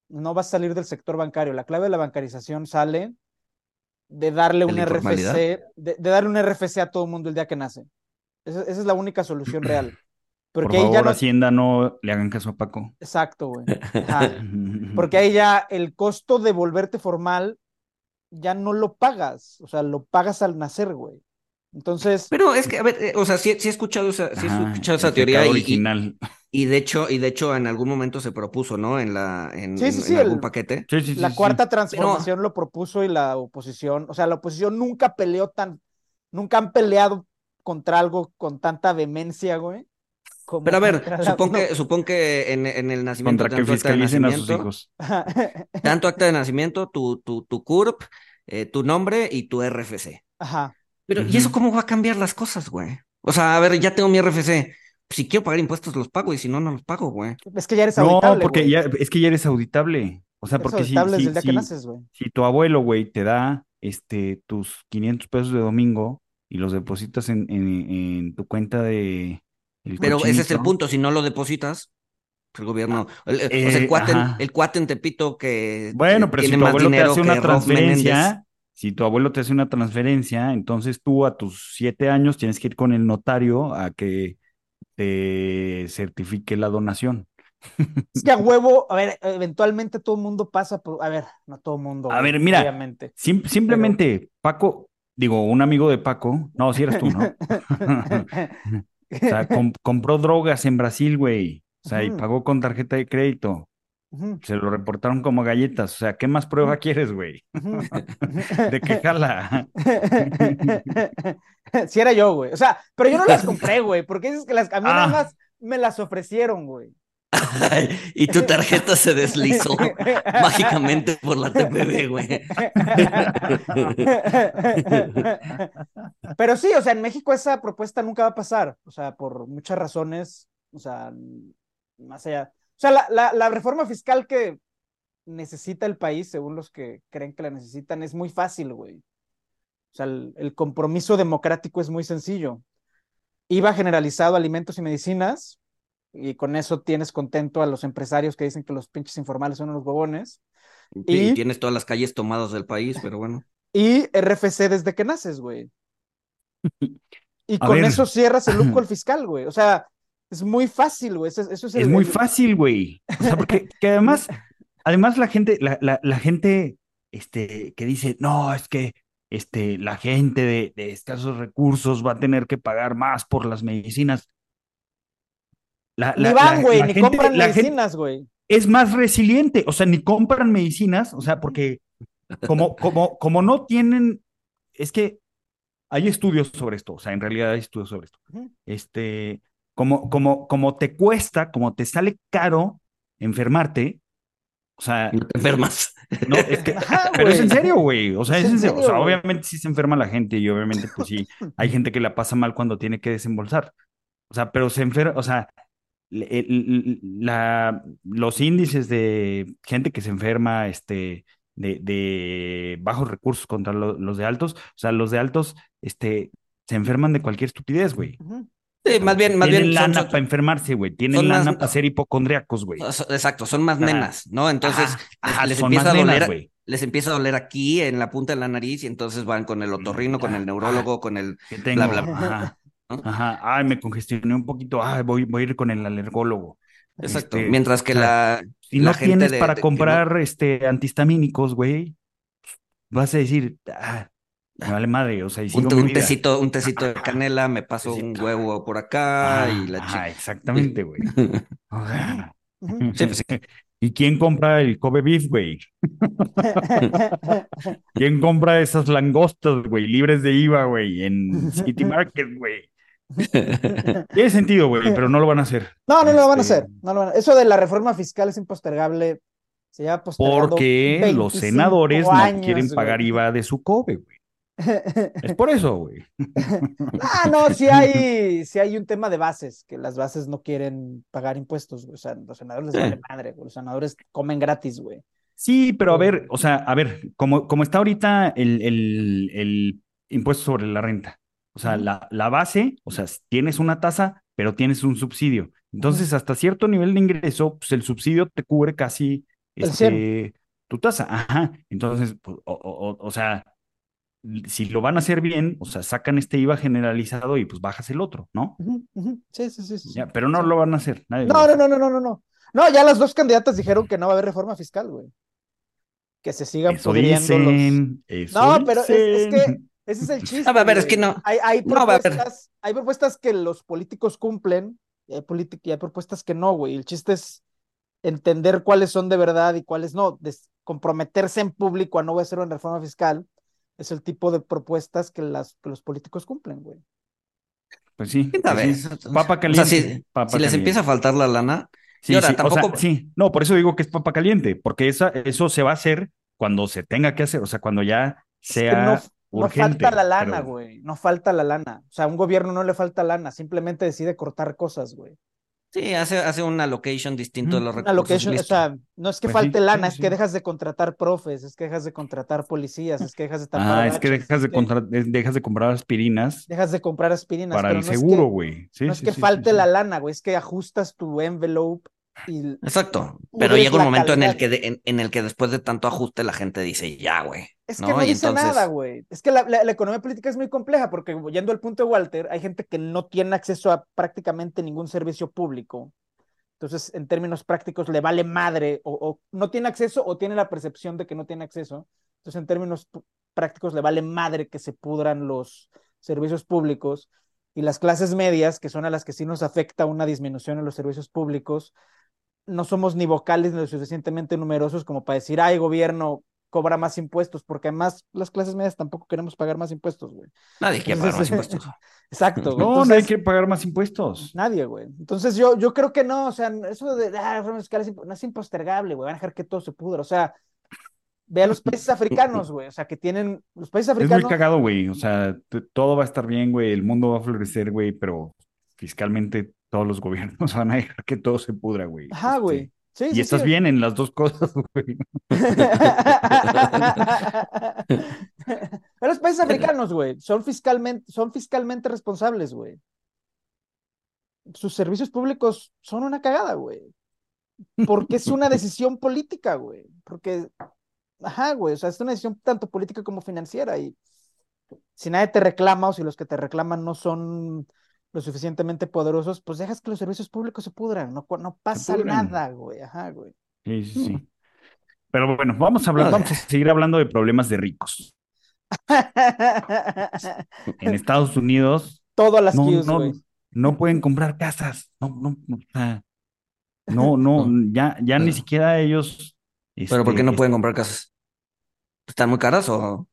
no va a salir del sector bancario. La clave de la bancarización sale de darle ¿De un? RFC, de, de darle un RFC a todo el mundo el día que nace. Esa, esa es la única solución real. por Porque ahí favor, ya no. Hacienda, no le hagan caso a Paco. Exacto, güey. Ajá. Porque ahí ya el costo de volverte formal ya no lo pagas, o sea, lo pagas al nacer, güey. Entonces, Pero es que, a ver, eh, o sea, sí, sí he escuchado esa, sí he Ajá, escuchado esa teoría y, y, original. y de hecho, y de hecho en algún momento se propuso, ¿no? En la, en, Sí, sí, en- sí, en algún el- paquete. Sí, sí, sí, la sí. cuarta transformación lo propuso y la oposición, o sea, la oposición nunca peleó tan, nunca han peleado contra algo con tanta vehemencia, güey. Como Pero a ver, contra la- supón que, no. supón que en, en el nacimiento, Contra que tanto acta de fiscalicen a sus nacimiento, hijos. tanto acta de nacimiento, tu, tu, tu CURP, eh, tu nombre y tu RFC. Ajá. Pero, ¿y eso cómo va a cambiar las cosas, güey? O sea, a ver, ya tengo mi RFC. Si quiero pagar impuestos, los pago y si no, no los pago, güey. Es que ya eres No, auditable, porque güey. ya, es que ya eres auditable. O sea, Eres porque si, auditable desde si, el día que si- naces, güey. si tu abuelo, güey, te da este, tus 500 pesos de domingo y los depositas en, en, en tu cuenta de el Pero ese es el punto. Si no lo depositas, el gobierno, el, o sea, el Eh, cuate, en- ajá. el cuate en Tepito que Bueno, eh, pero si tu abuelo te hace una transferencia, si tu abuelo te hace una transferencia, entonces tú a tus siete años tienes que ir con el notario a que te certifique la donación. Es que a huevo, a ver, eventualmente todo el mundo pasa por. A ver, no todo el mundo. A ver, mira. Obviamente. Sim- simplemente, Paco, digo, un amigo de Paco, no, si eres tú, ¿no? O sea, com- compró drogas en Brasil, güey. O sea, y pagó con tarjeta de crédito. Se lo reportaron como galletas. O sea, ¿qué más prueba quieres, güey? ¿De qué jala? Si era yo, güey. O sea, pero yo no las compré, güey, porque dices que las, a mí nada Ah. más me las ofrecieron, güey. Y tu tarjeta se deslizó mágicamente por la TPB, güey. Pero sí, o sea, en México esa propuesta nunca va a pasar, o sea, por muchas razones, o sea, más allá. O sea, la, la, la reforma fiscal que necesita el país, según los que creen que la necesitan, es muy fácil, güey. O sea, el, el compromiso democrático es muy sencillo. IVA generalizado alimentos y medicinas, y con eso tienes contento a los empresarios que dicen que los pinches informales son unos huevones. Y Y- tienes todas las calles tomadas del país, pero bueno. Y RFC desde que naces, güey. Y A con ver. eso cierras el loop fiscal, güey. O sea, es muy fácil, güey. Eso, eso es, muy el- fácil, güey. O sea, porque que además, además la gente, la, la, la gente, este, que dice, no, es que este, la gente de, de escasos recursos va a tener que pagar más por las medicinas. La, Ni la- van, la- güey, ni gente- compran medicinas, güey. es más resiliente, o sea, ni compran medicinas, o sea, porque como, como, como no tienen, es que hay estudios sobre esto, o sea, en realidad hay estudios sobre esto. Este, como, como, como te cuesta, como te sale caro enfermarte, o sea, No te enfermas. no, es que, Ajá, pero es en serio, güey, o sea, Es es en en serio, o serio, sea, obviamente sí se enferma la gente y obviamente pues sí, hay gente que la pasa mal cuando tiene que desembolsar, o sea, pero se enferma, o sea, la, los índices de gente que se enferma, este, de, de bajos recursos contra lo- los de altos, o sea, los de altos, este, se enferman de cualquier estupidez, güey. Sí, más bien, más Tienen bien. son- lana para enfermarse, güey. Tienen son más- lana para ser hipocondriacos, güey. exacto, son más nenas, ¿no? Entonces, Ajá, les- ajá, les, son empieza más a nenas, doler, güey. les empieza a doler aquí en la punta de la nariz y entonces van con el otorrino, con el Ah, neurólogo, con el bla, bla, bla. Ajá. ¿no? Ajá. Ay, me congestioné un poquito. Ay, voy, voy a ir con el alergólogo. Exacto. Este, Mientras que o sea, la, Si la no gente tienes de- para de- que no- comprar este antihistamínicos, güey, vas a decir, ah, me vale madre, o sea, y sigo un, mi un vida. tecito, un tecito de canela, me paso un huevo por acá Ajá, y la chica. exactamente, güey. O sea, Ujú. Sí, pues sí. ¿Y quién compra el Kobe beef, güey? ¿Quién compra esas langostas, güey, libres de IVA, güey, en City Market, güey? Tiene sentido, güey, pero no lo van a hacer. No, no lo van a Este, hacer. No lo van a- Eso de la reforma fiscal es impostergable. Se lleva Porque los 25 senadores no quieren güey. pagar IVA de su Kobe, güey. Es por eso, güey. Ah, no, sí hay, sí hay un tema de bases, que las bases no quieren pagar impuestos, güey. O sea, los senadores les vale madre, güey. Los senadores comen gratis, güey. Sí, pero a ver, o sea, a ver, como, como está ahorita el, el, el impuesto sobre la renta. O sea, la, la base, o sea, tienes una tasa, pero tienes un subsidio. Entonces, hasta cierto nivel de ingreso, pues el subsidio te cubre casi este, tu tasa. Ajá. Entonces, pues, o, o- o- sea, si lo van a hacer bien, o sea, sacan este IVA generalizado y pues bajas el otro, ¿no? Sí, sí, sí, sí. Ya, pero no Sí. lo van a hacer. nadie No, no, no, no, no, no, no. No, ya las dos candidatas dijeron que no va a haber reforma fiscal, güey. Que se sigan Eso pudriendo los. eso No, pero es, es que. Ese es el chiste. A ver, a ver, es que no. Hay, hay No, a ver. propuestas, hay propuestas que los políticos cumplen y hay, y hay propuestas que no, güey. El chiste es entender cuáles son de verdad y cuáles no. Des- comprometerse en público a no voy a hacer una reforma fiscal es el tipo de propuestas que, las, que los políticos cumplen, güey. Pues sí, pues sí. Papa O sea, caliente. si, papa si les caliente. empieza a faltar la lana, Sí, y ahora, sí, o sea, tampoco- sí, no, por eso digo que es papa caliente, porque esa, eso se va a hacer cuando se tenga que hacer, o sea, cuando ya Es que sea no, no urgente. falta la lana, pero- güey. No falta la lana. O sea, a un gobierno no le falta lana, simplemente decide cortar cosas, güey. sí, hace, hace un allocation distinto de Mm, los Una recursos. location, o sea, no es que Pues falte sí, lana, sí, es que dejas de contratar profes, es que dejas de contratar policías, es que dejas de tapar Ah, es que dejas de, es que contra- de- dejas de comprar aspirinas dejas de comprar aspirinas, para pero el no es seguro, que- güey. Sí, no es sí, que sí, sí, falte sí. la lana, güey, es que ajustas tu envelope y Exacto. Pero llega un momento en el que de- en, en el que después de tanto ajuste la gente dice, ya, güey. Es que ¿no? Y dice entonces- nada, güey. Es que la, la- la economía política es muy compleja porque, yendo al punto de Walter, hay gente que no tiene acceso a prácticamente ningún servicio público. Entonces, en términos prácticos, le vale madre o, o no tiene acceso o tiene la percepción de que no tiene acceso. Entonces, en términos prácticos, le vale madre que se pudran los servicios públicos. Y las clases medias, que son a las que sí nos afecta una disminución en los servicios públicos, no somos ni vocales ni lo suficientemente numerosos como para decir, ay, gobierno, cobra más impuestos, porque además las clases medias tampoco queremos pagar más impuestos, güey. Nadie quiere pagar más impuestos. Exacto. güey. No, Entonces, no hay que pagar más impuestos. Nadie, güey. Entonces yo, yo creo que no, o sea, eso de ah, reforma fiscal es imp- no es impostergable, güey, van a dejar que todo se pudra, o sea, ve a los países africanos, güey, o sea, que tienen, los países Es muy africanos, cagado, güey. O sea, todo va a estar bien, güey. El mundo va a florecer, güey, pero fiscalmente todos los gobiernos van a dejar que todo se pudra, güey. ajá, Este, güey. Sí, Y sí, estás sí. bien en las dos cosas, güey. Pero los países africanos, güey, son fiscalmente, son fiscalmente responsables, güey. Sus servicios públicos son una cagada, güey. Porque es una decisión política, güey. Porque, ajá, güey, o sea, es una decisión tanto política como financiera. Y si nadie te reclama o si los que te reclaman no son lo suficientemente poderosos, pues dejas que los servicios públicos se pudran. No, pasa pudran. nada, güey. Ajá, güey. Sí, sí, sí. Pero bueno, vamos a hablar, vamos a seguir hablando de problemas de ricos. En Estados Unidos Todo a las no, no, güey. no pueden comprar casas. No, no, no, no, no, ya, ya ni siquiera ellos. Pero ¿por qué este, no pueden comprar casas? ¿Están muy caras o...?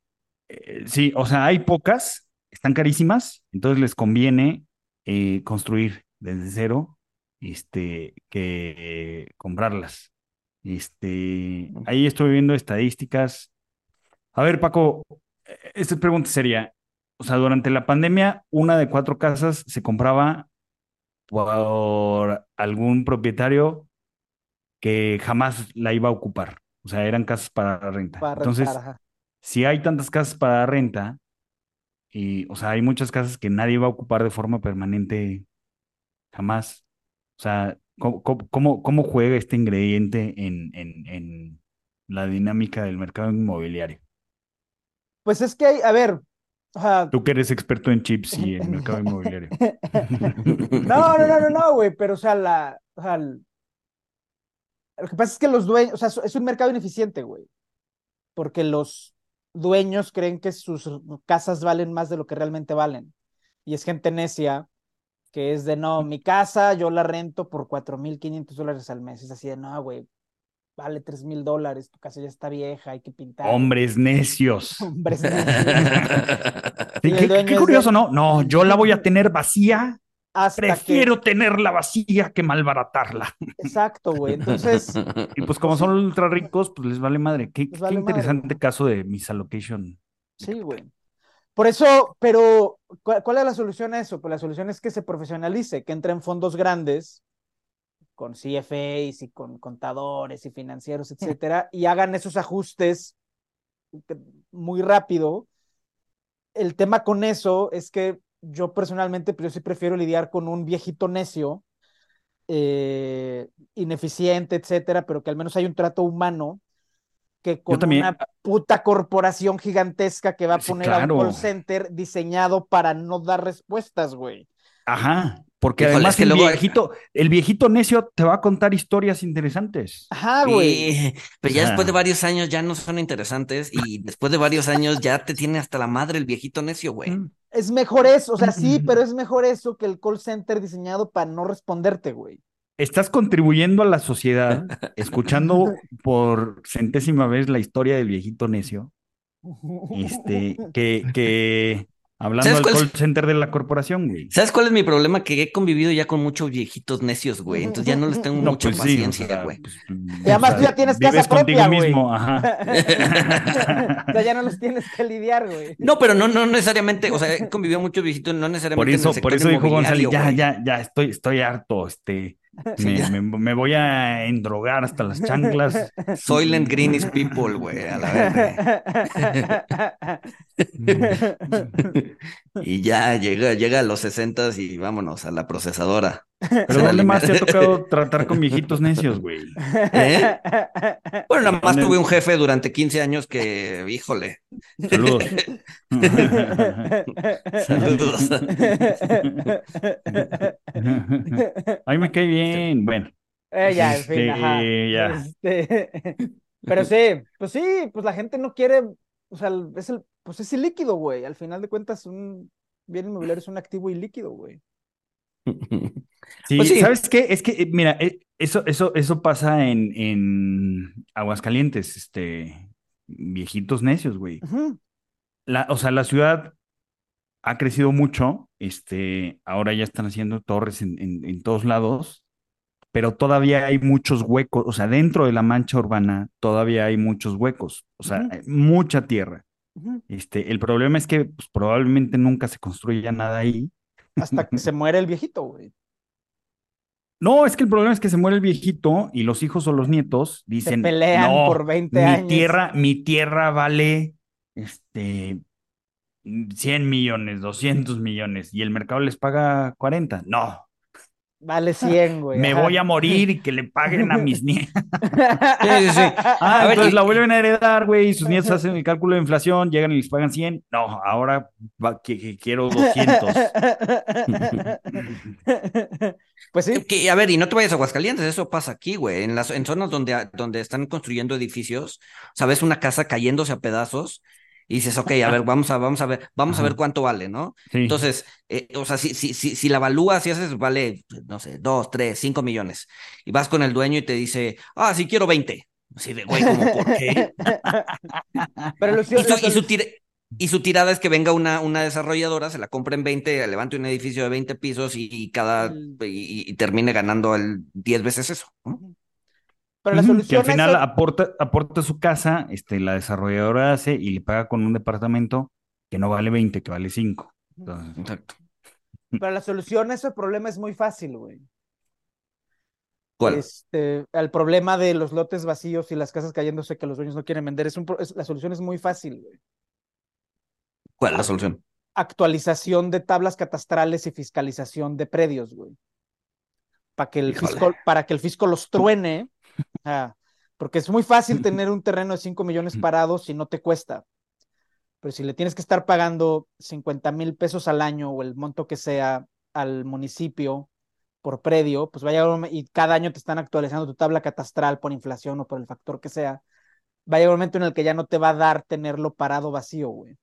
eh, sí, o sea, hay pocas, están carísimas, entonces les conviene eh, construir desde cero, este, que eh, comprarlas. Este, ahí estoy viendo estadísticas. A ver, Paco, eh, esta pregunta sería, o sea, durante la pandemia, una de cuatro casas se compraba por algún propietario que jamás la iba a ocupar. O sea, eran casas para renta. Para Entonces, rentar, si hay tantas casas para renta, y, o sea, hay muchas casas que nadie va a ocupar de forma permanente jamás. O sea, ¿cómo, cómo- cómo, juega este ingrediente en, en, en la dinámica del mercado inmobiliario? Pues es que hay, a ver, o sea, Tú que eres experto en chips y en mercado inmobiliario. No, no, no, no, no, güey, pero o sea, la, o sea, el- lo que pasa es que los dueños, o sea, es un mercado ineficiente, güey, porque los dueños creen que sus casas valen más de lo que realmente valen. Y es gente necia que es de, no, mi casa yo la rento por 4.500 dólares al mes. Es así de, no, güey, vale 3.000 dólares, tu casa ya está vieja, hay que pintar. Hombres necios. Hombres necios. Sí, qué, curioso, de- ¿no? No, yo la voy a tener vacía. Hasta que, Prefiero tenerla vacía que malbaratarla. exacto, güey. Entonces, Y pues como son ultra ricos, pues les vale madre. Qué, madre, interesante güey. caso de misallocation. Sí, güey. Por eso, pero, ¿cuál, cuál es la solución a eso? Pues la solución es que se profesionalice, que entren fondos grandes, con CFAs y con contadores y financieros, etcétera, y hagan esos ajustes muy rápido. El tema con eso es que yo personalmente, pues yo sí prefiero lidiar con un viejito necio, eh, ineficiente, etcétera, pero que al menos hay un trato humano que con también. una puta corporación gigantesca que va a Sí, poner a un call center diseñado para no dar respuestas, güey. Ajá, porque Híjole, además es que el luego- viejito, el viejito necio te va a contar historias interesantes. Ajá, güey. Sí, pero ya después de varios años ya no son interesantes y después de varios años ya te tiene hasta la madre el viejito necio, güey. Es mejor eso, o sea, sí, pero es mejor eso que el call center diseñado para no responderte, güey. Estás contribuyendo a la sociedad escuchando por centésima vez la historia del viejito necio, este, que, que hablando ¿Sabes al cuál es? call center de la corporación, güey. ¿Sabes cuál es mi problema? Que he convivido ya con muchos viejitos necios, güey. Entonces ya no les tengo No, mucha pues sí, o paciencia, sea, güey. pues, Y además o tú ya tienes casa propia, güey. mismo, ajá. o sea, ya no los tienes que lidiar, güey. No, pero no, no necesariamente, o sea, he convivido muchos viejitos, no necesariamente Por en eso, el sector por eso dijo González, ya, ya, ya, estoy, estoy harto, este, me, ya. me- me voy a endrogar hasta las chanclas. Soylent Green is people, güey, a la verga. Y ya llega, llega a los 60 y vámonos a la procesadora. Pero ¿dónde más te ha tocado tratar con viejitos necios, güey? ¿Eh? Bueno, nada más tuve un jefe durante 15 años que, híjole. Saludos. Saludos. Ay, me cae bien. Bueno, Eh, ya, en fin, Este, ajá. ya. Este, Pero sí, pues sí, pues la gente no quiere, o sea, es el, pues es ilíquido, güey. Al final de cuentas, un bien inmobiliario es un activo ilíquido, güey. Sí, Pues sí. ¿sabes qué? Es que, eh, mira, eh, eso, eso, eso pasa en, en Aguascalientes, este, viejitos necios, güey. La, o sea, la ciudad ha crecido mucho, este, ahora ya están haciendo torres en, en, en todos lados, pero todavía hay muchos huecos, o sea, dentro de la mancha urbana todavía hay muchos huecos, o sea, mucha tierra. Este, el problema es que pues, probablemente nunca se construya nada ahí. Hasta que se muere el viejito, güey. No, es que el problema es que se muere el viejito y los hijos o los nietos Se dicen, pelean no, por 20 mi años. tierra, mi tierra vale, este, 100 millones, 200 millones y el mercado les paga 40. No, Vale 100, güey. me ajá. voy a morir y que le paguen a mis nietos. Sí, sí, sí. Ah, A entonces la vuelven a heredar, güey, y sus nietos hacen el cálculo de inflación, llegan y les pagan 100. No, ahora va- que, que quiero 200. Pues sí. Que, a ver, y no te vayas a Aguascalientes, eso pasa aquí, güey. En las en zonas donde, donde están construyendo edificios, sabes, una casa cayéndose a pedazos y dices, ok, a ver, vamos a, vamos a ver, vamos a ver cuánto vale, ¿no? Sí. Entonces, eh, o sea, si, si, si, si la evalúas, si haces, vale, no sé, dos, tres, cinco millones, y vas con el dueño y te dice, ah, sí quiero 20. Así de, güey, ¿cómo por qué? Pero los- Y su, y su tira- y su tirada es que venga una, una desarrolladora, se la compre en 20, levante un edificio de 20 pisos y, y cada y, y termine ganando el 10 veces eso. ¿no? Pero la Ujú, que solución al final aporta, aporta su casa, este, la desarrolladora hace y le paga con un departamento que no vale 20, que vale 5. Entonces, Exacto. pero la solución a ese problema es muy fácil, güey. ¿Cuál? Este, al problema de los lotes vacíos y las casas cayéndose que los dueños no quieren vender, es un, es- la solución es muy fácil, güey. ¿Cuál es la solución? Actualización de tablas catastrales y fiscalización de predios, güey. Para que el Híjole. fisco, para que el fisco los truene, ah, porque es muy fácil tener un terreno de 5 millones parados si no te cuesta. Pero si le tienes que estar pagando 50 mil pesos al año o el monto que sea al municipio por predio, pues vaya y cada año te están actualizando tu tabla catastral por inflación o por el factor que sea, va a llegar un momento en el que ya no te va a dar tenerlo parado vacío, güey.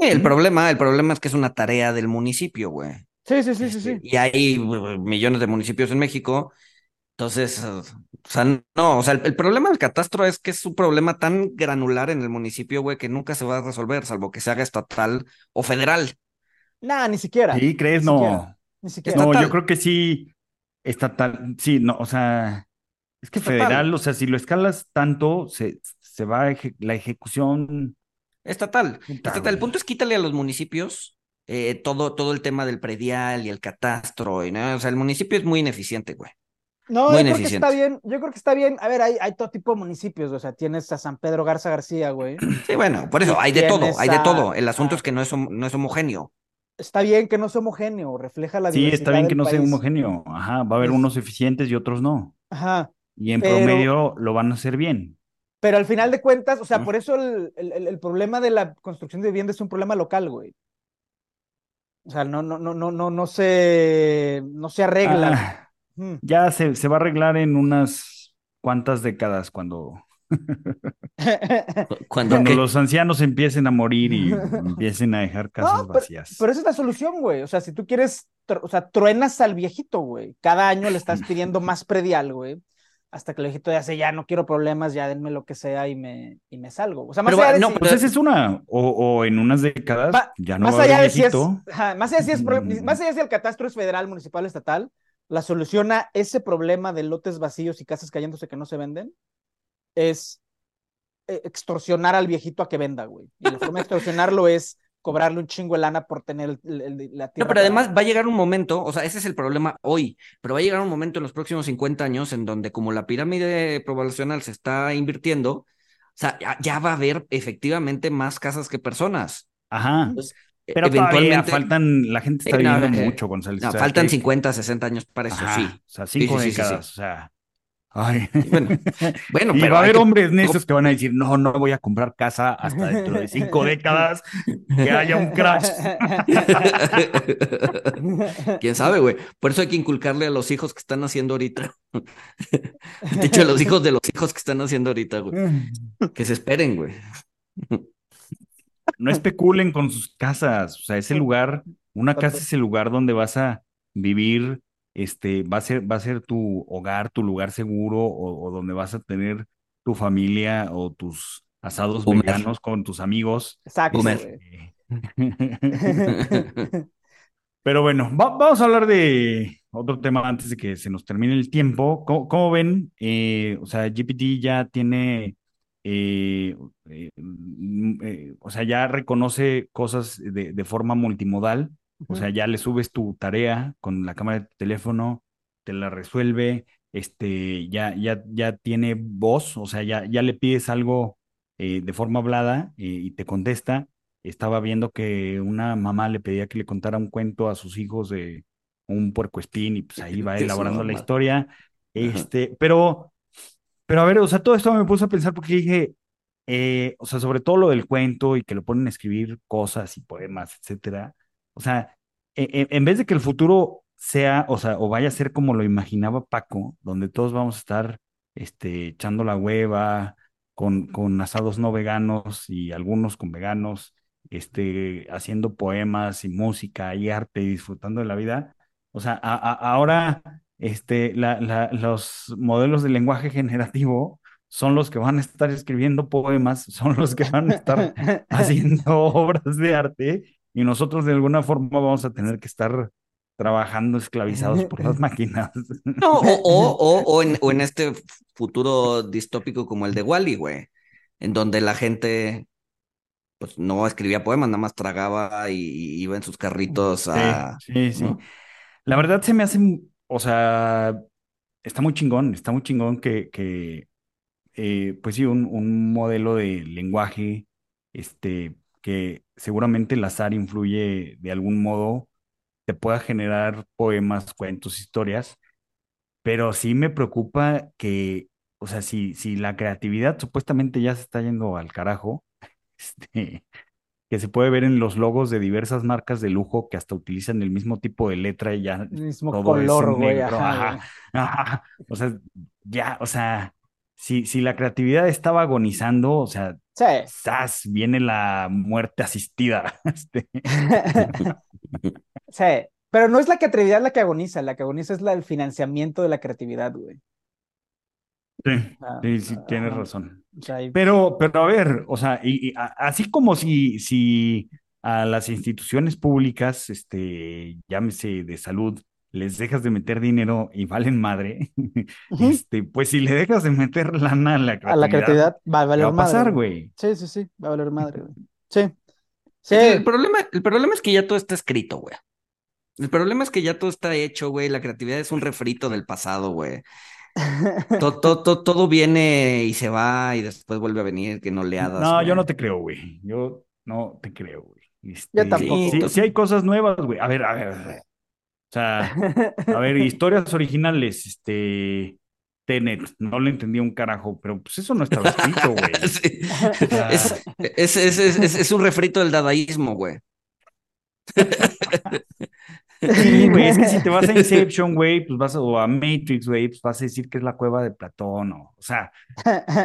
El problema, el problema es que es una tarea del municipio, güey. Sí, sí, sí, sí, Este, sí. Y hay millones de municipios en México. Entonces, uh, o sea, no, o sea, el, el problema del catastro es que es un problema tan granular en el municipio, güey, que nunca se va a resolver, salvo que se haga estatal o federal. Nah, ni siquiera. ¿Sí crees? Ni No. siquiera. Ni siquiera. No, Estatal. yo creo que sí, estatal, sí, no, o sea, es que Estatal. federal, o sea, si lo escalas tanto, se, se va a eje- la ejecución. Estatal. Puta, Estatal. El punto es quítale a los municipios eh, todo, todo el tema del predial y el catastro. Y, ¿no? O sea, el municipio es muy ineficiente, güey. No, Muy yo creo que está bien. Yo creo que está bien. A ver, hay, hay todo tipo de municipios. O sea, tienes a San Pedro Garza García, güey. Sí, bueno, por eso, hay de todo, hay de a- todo. El asunto a- es que no es, no es homogéneo. Está bien que no sea homogéneo, refleja la Sí, diversidad está bien que no sea homogéneo. Ajá, va a haber Es- unos eficientes y otros no. Ajá. Y en Pero- promedio lo van a hacer bien. Pero al final de cuentas, o sea, por eso el, el- el- el problema de la construcción de vivienda es un problema local, güey. O sea, no, no, no, no, no, no se, no se arregla. Ah, Ujú. ya se, se va a arreglar en unas cuantas décadas cuando, Cuando los ancianos empiecen a morir y empiecen a dejar casas No, pero- vacías. Pero esa es la solución, güey. O sea, si tú quieres, o sea, truenas al viejito, güey. Cada año le estás pidiendo más predial, güey. Hasta que el viejito ya dice, ya no quiero problemas, ya denme lo que sea y me, y me salgo. O sea, más Pero allá de no, si- Pues esa es una, o, o en unas décadas Va- ya no más va a allá haber de si es, viejito. ajá, más allá de si es, Mm. más allá de si el catastro es federal, municipal, estatal, la solución a ese problema de lotes vacíos y casas cayéndose que no se venden es eh, extorsionar al viejito a que venda, güey. Y la forma de extorsionarlo es cobrarle un chingo de lana por tener el- el- la tierra. No, pero además va a llegar un momento, o sea, ese es el problema hoy, pero va a llegar un momento en los próximos 50 años en donde como la pirámide poblacional se está invirtiendo, o sea, ya, ya va a haber efectivamente más casas que personas. Ajá. Entonces, Pero eventualmente faltan, la gente está no, viviendo eh, mucho, González. no, o sea, faltan que- 50, 60 años para eso, Ajá, sí. O sea, cinco sí, sí, sí, décadas, o sea. Ay. Bueno, bueno, y pero va a haber que- hombres necios que van a decir, no, no voy a comprar casa hasta dentro de cinco décadas que haya un crash. ¿Quién sabe, güey? Por eso hay que inculcarle a los hijos que están haciendo ahorita. De hecho, a los hijos de los hijos que están haciendo ahorita, güey. Que se esperen, güey. No especulen con sus casas, o sea, ese lugar, una casa es el lugar donde vas a vivir, este, va a ser, va a ser tu hogar, tu lugar seguro, o, o donde vas a tener tu familia o tus asados Boomer. veganos con tus amigos. Exacto. Pero bueno, va- vamos a hablar de otro tema antes de que se nos termine el tiempo. ¿Cómo, cómo ven? Eh, o sea, GPT ya tiene, eh, eh, mm, eh, o sea, ya reconoce cosas de, de forma multimodal. O sea, ya le subes tu tarea con la cámara de tu teléfono, te la resuelve, este, ya, ya, ya tiene voz, o sea, ya, ya le pides algo de forma hablada y te contesta. Estaba viendo que una mamá le pedía que le contara un cuento a sus hijos de un puercoespín y pues ahí va elaborando la historia. Este, pero, pero a ver, o sea, todo esto me puso a pensar porque dije, eh, o sea, sobre todo lo del cuento y que lo ponen a escribir cosas y poemas, etcétera. O sea, e- e- en vez de que el futuro sea, o sea, o vaya a ser como lo imaginaba Paco, donde todos vamos a estar, este, echando la hueva, con, con asados no veganos y algunos con veganos, este, haciendo poemas y música y arte y disfrutando de la vida. O sea, ahora, este, la- la- los modelos de lenguaje generativo son los que van a estar escribiendo poemas, son los que van a estar haciendo obras de arte y nosotros de alguna forma vamos a tener que estar trabajando esclavizados por las máquinas. No, o, o, o, o en, o en este futuro distópico como el de Wally, güey, en donde la gente pues no escribía poemas, nada más tragaba y, y iba en sus carritos a... Sí, sí, sí. ¿no? La verdad se me hace, o sea, está muy chingón, está muy chingón que, eh, pues sí, un, un modelo de lenguaje, este, que seguramente el azar influye de algún modo, te pueda generar poemas, cuentos, historias, pero sí me preocupa que, o sea, si, si la creatividad supuestamente ya se está yendo al carajo, este, que se puede ver en los logos de diversas marcas de lujo que hasta utilizan el mismo tipo de letra y ya Mismo todo color, güey. ajá. O sea, ya, o sea, si, si la creatividad estaba agonizando, o sea, Sí. ¡zas! viene la muerte asistida. Este, Sí. Pero no es la creatividad la que agoniza, la que agoniza es la, el financiamiento de la creatividad, güey. sí, Ah, sí, sí, tienes razón. O sea, y- Pero, pero a ver, o sea, y, y a- así como si, si a las instituciones públicas, este, llámese de salud, les dejas de meter dinero y valen madre, este, pues si le dejas de meter lana a la a la creatividad va a ¿qué valer va a pasar, güey. güey? Sí, sí, sí, va a valer madre, güey. Sí. Sí. El problema, el problema es que ya todo está escrito, güey. El problema es que ya todo está hecho, güey. La creatividad es un refrito del pasado, güey. Todo, todo, todo, todo viene y se va y después vuelve a venir, que no oleadas, No, yo no te creo, güey. Yo no te creo, güey. Este, Yo tampoco. Sí, sí hay cosas nuevas, güey. A ver, a ver, a ver. O sea, a ver, historias originales, este, Tenet, no le entendí un carajo, pero pues eso no estaba escrito, güey. Sí. O sea, Es, es, es, es, es- es un refrito del dadaísmo, güey. Sí, güey, es que si te vas a Inception, güey, pues vas a, o a Matrix, güey, pues vas a decir que es la cueva de Platón, o, o sea,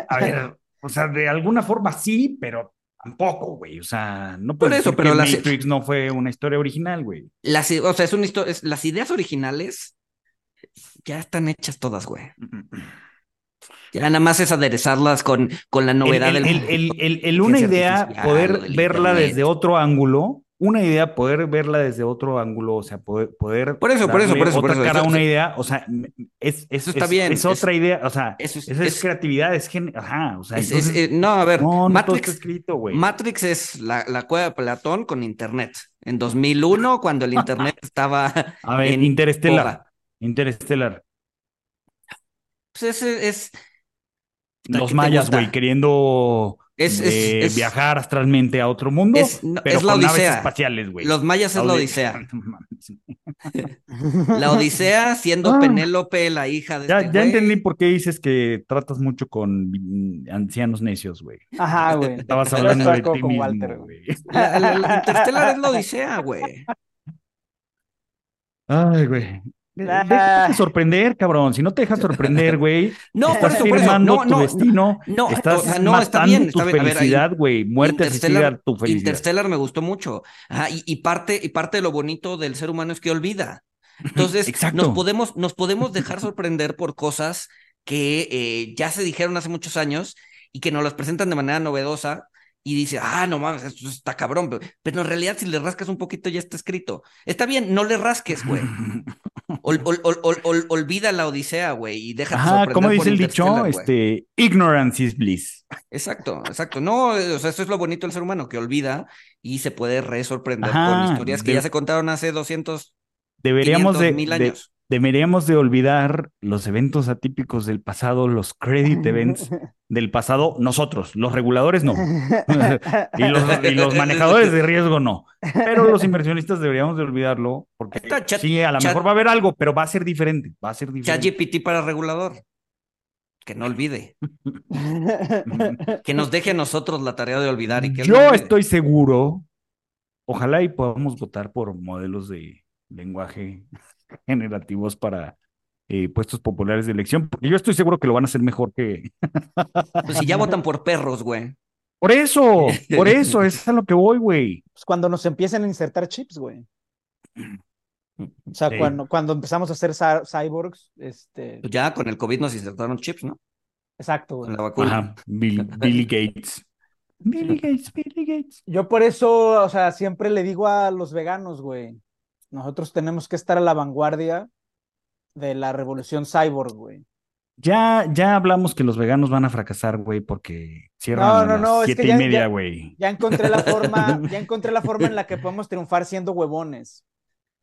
a ver, o sea, de alguna forma sí, pero tampoco, güey, o sea, no Por puedes eso, pero que Matrix no fue una historia original, güey. Las, o sea, es una histo- es- las ideas originales ya están hechas todas, güey. Ya nada más es aderezarlas con, con la novedad el, del el, el, el- el una idea, poder verla desde otro ángulo, una idea, poder verla desde otro ángulo, o sea, poder, poder Por eso, por eso, por eso, por otra eso, cara eso- una idea, o sea, es, es, Eso está es- bien, es es- otra idea, o sea, eso es- esa es, es- creatividad, es gen, ajá, o sea, Es- es- entonces, eh, no, a ver, no, no Matrix, escrito, güey. Matrix es la, la cueva de Platón con Internet. En 2001, cuando el Internet estaba A ver, en Interestelar, boga. Interestelar, Pues ese es... los ¿qué te mayas, güey, queriendo Es, es, de es- viajar astralmente a otro mundo, es- no, pero es la con naves Odisea. espaciales, güey. Los mayas es la Odisea. La Odisea siendo Ah. Penélope la hija de Ya, este ya entendí por qué dices que tratas mucho con ancianos necios, güey. Ajá, güey. Estabas hablando de ti con mismo, Walter, güey. güey. La, la- la Interstellar es la Odisea, güey. Ay, güey. Ah. Déjate sorprender, cabrón. Si no te dejas sorprender, güey, No, por estás eso, por eso. firmando No, tu no, destino. no, estás o sea, no, está bien, tu está bien. A ver, ahí- felicidad, güey. Muerte asistida tu felicidad. Interstellar me gustó mucho. Ajá, y, y parte, y parte de lo bonito del ser humano es que olvida. Entonces, nos podemos, nos podemos dejar sorprender por cosas que eh, ya se dijeron hace muchos años y que nos las presentan de manera novedosa y dice, ah, no mames, esto está cabrón. Pero, pero en realidad, si le rascas un poquito, ya está escrito. Está bien, no le rasques, güey. Ol- ol- ol- ol- ol- olvida la odisea, güey, y déjate Ajá, sorprender ¿cómo por dice el dicho? Este, ignorance is bliss. Exacto, exacto. No, o sea, eso es lo bonito del ser humano, que olvida y se puede re sorprender con historias que de- ya se contaron hace 200, Deberíamos 500 de, mil de- años. Deberíamos de olvidar los eventos atípicos del pasado, los credit events del pasado, nosotros, los reguladores no. y, los, y los manejadores de riesgo no. Pero los inversionistas deberíamos de olvidarlo porque chat- sí, a lo mejor va a haber algo, pero va a ser diferente, va a ser diferente. ChatGPT para regulador. Que no olvide. Que nos deje a nosotros la tarea de olvidar y que Yo olvide. estoy seguro, ojalá y podamos votar por modelos de lenguaje generativos para eh, puestos populares de elección, porque yo estoy seguro que lo van a hacer mejor que... Pues si ya votan por perros, güey. Por eso, por eso, es a lo que voy, güey. Pues cuando nos empiecen a insertar chips, güey. O sea, Sí. cuando, cuando empezamos a hacer cy- cyborgs, este, Pues ya con el COVID nos insertaron chips, ¿no? exacto, güey. Con la vacuna. Ajá, Bill- Billy Gates. Billy Gates, Billy Gates. Yo por eso, o sea, siempre le digo a los veganos, güey, nosotros tenemos que estar a la vanguardia de la revolución cyborg, güey. Ya, ya hablamos que los veganos van a fracasar, güey, porque cierran No, a no, las no, es siete y media, güey. Ya encontré la forma, ya encontré la forma en la que podemos triunfar siendo huevones.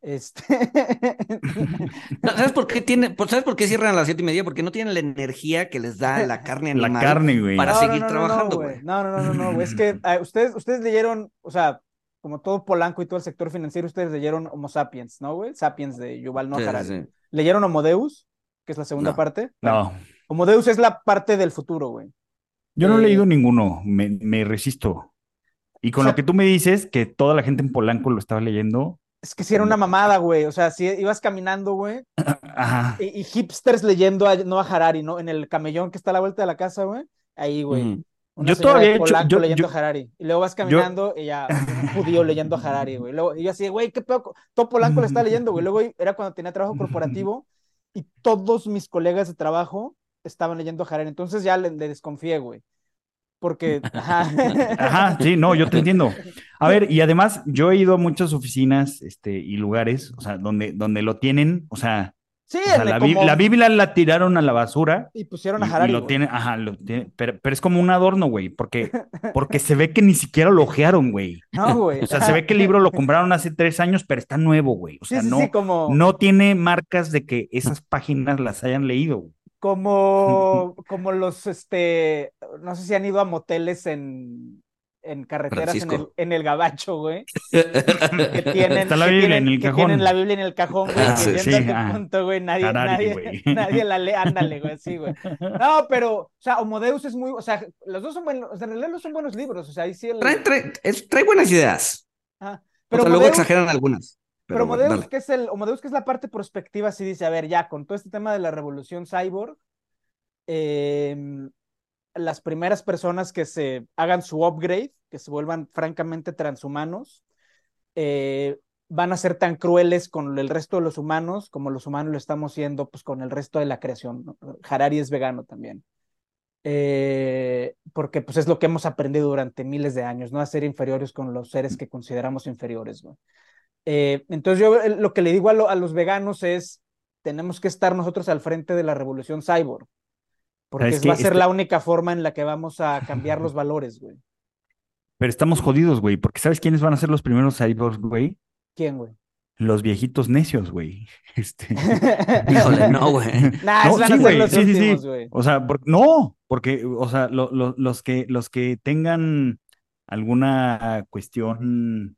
Este. ¿Sabes por qué tiene, ¿sabes por qué cierran a las siete y media? Porque no tienen la energía que les da la carne La animal. carne, güey. para No, seguir no, no, no, trabajando, güey. no, no, no, no, güey. Es que ah, ustedes, ustedes leyeron, o sea, como todo Polanco y todo el sector financiero, ustedes leyeron Homo Sapiens, ¿no, güey? Sapiens de Yuval Noah sí, Harari. sí. ¿Leyeron Homo Deus? Que es la segunda No. parte. No, Homo Deus es la parte del futuro, güey. yo no he Eh, leído ninguno, me, me resisto. Y con O sea- lo que tú me dices, que toda la gente en Polanco lo estaba leyendo, Es que si era una mamada, güey. O sea, si ibas caminando, güey, ajá. y, y hipsters leyendo a Noah Harari, ¿no? En el camellón que está a la vuelta de la casa, güey. Ahí, güey. Una Yo todavía he hecho- yo- leyendo yo- a Harari. Y luego vas caminando y ya, un judío leyendo a Harari, güey. Luego, y yo así, güey, qué pedo. Todo Polanco le está leyendo, güey. Luego era cuando tenía trabajo corporativo y todos mis colegas de trabajo estaban leyendo a Harari. Entonces ya le, le desconfié, güey. Porque, ajá. Ajá, sí, no, yo te entiendo. A ver, y además yo he ido a muchas oficinas este, y lugares, o sea, donde, donde lo tienen, o sea, Sí, o sea, en- la, Bi- como- la Biblia la tiraron a la basura Y pusieron y, a y Harari. lo güey. tienen, ajá, lo tiene, pero, pero es como un adorno, güey, porque, porque se ve que ni siquiera lo ojearon, güey. No, güey. O sea, se ve que el libro lo compraron hace tres años, pero está nuevo, güey. O Sí, sea, sí, no, sí, como, no tiene marcas de que esas páginas las hayan leído. güey. como, como los, este, no sé si han ido a moteles en, en carreteras en el, en el gabacho, güey. que tienen, Está la que Biblia tienen- en el que cajón. tienen la Biblia en el cajón, güey. Ah, que sí, sí, tu ah. punto, güey, nadie, nadie, güey. nadie la lee, ándale, güey, sí, güey. No, pero, o sea, Homo Deus es muy, o sea, los dos son buenos, o sea, en realidad los son buenos libros, o sea, ahí sí el... Trae, trae, es- trae buenas ideas. Ajá. O Pero sea, luego exageran algunas. Pero Pero bueno, que es el, Homo Deus, que es la parte prospectiva, sí dice, a ver, ya, con todo este tema de la revolución cyborg, em, las primeras personas que se hagan su upgrade, que se vuelvan francamente transhumanos, eh, van a ser tan crueles con el resto de los humanos como los humanos lo estamos siendo pues, con el resto de la creación. Harari es vegano también. Eh, porque pues es lo que hemos aprendido durante miles de años, ¿no? A ser inferiores con los seres que consideramos inferiores. Eh, entonces yo lo que le digo a, a los veganos es, tenemos que estar nosotros al frente de la revolución cyborg, porque va a ser Este- la única forma en la que vamos a cambiar los valores, güey. Pero estamos jodidos, güey, porque ¿sabes quiénes van a ser los primeros cyborgs, güey? ¿Quién, güey? los viejitos necios, güey. Este, Híjole, no, güey. Nah, No, sí, a ser güey, los sí, sí, sí. últimos, güey. O sea, por- no, porque, o sea, lo- lo- los que, los que tengan alguna cuestión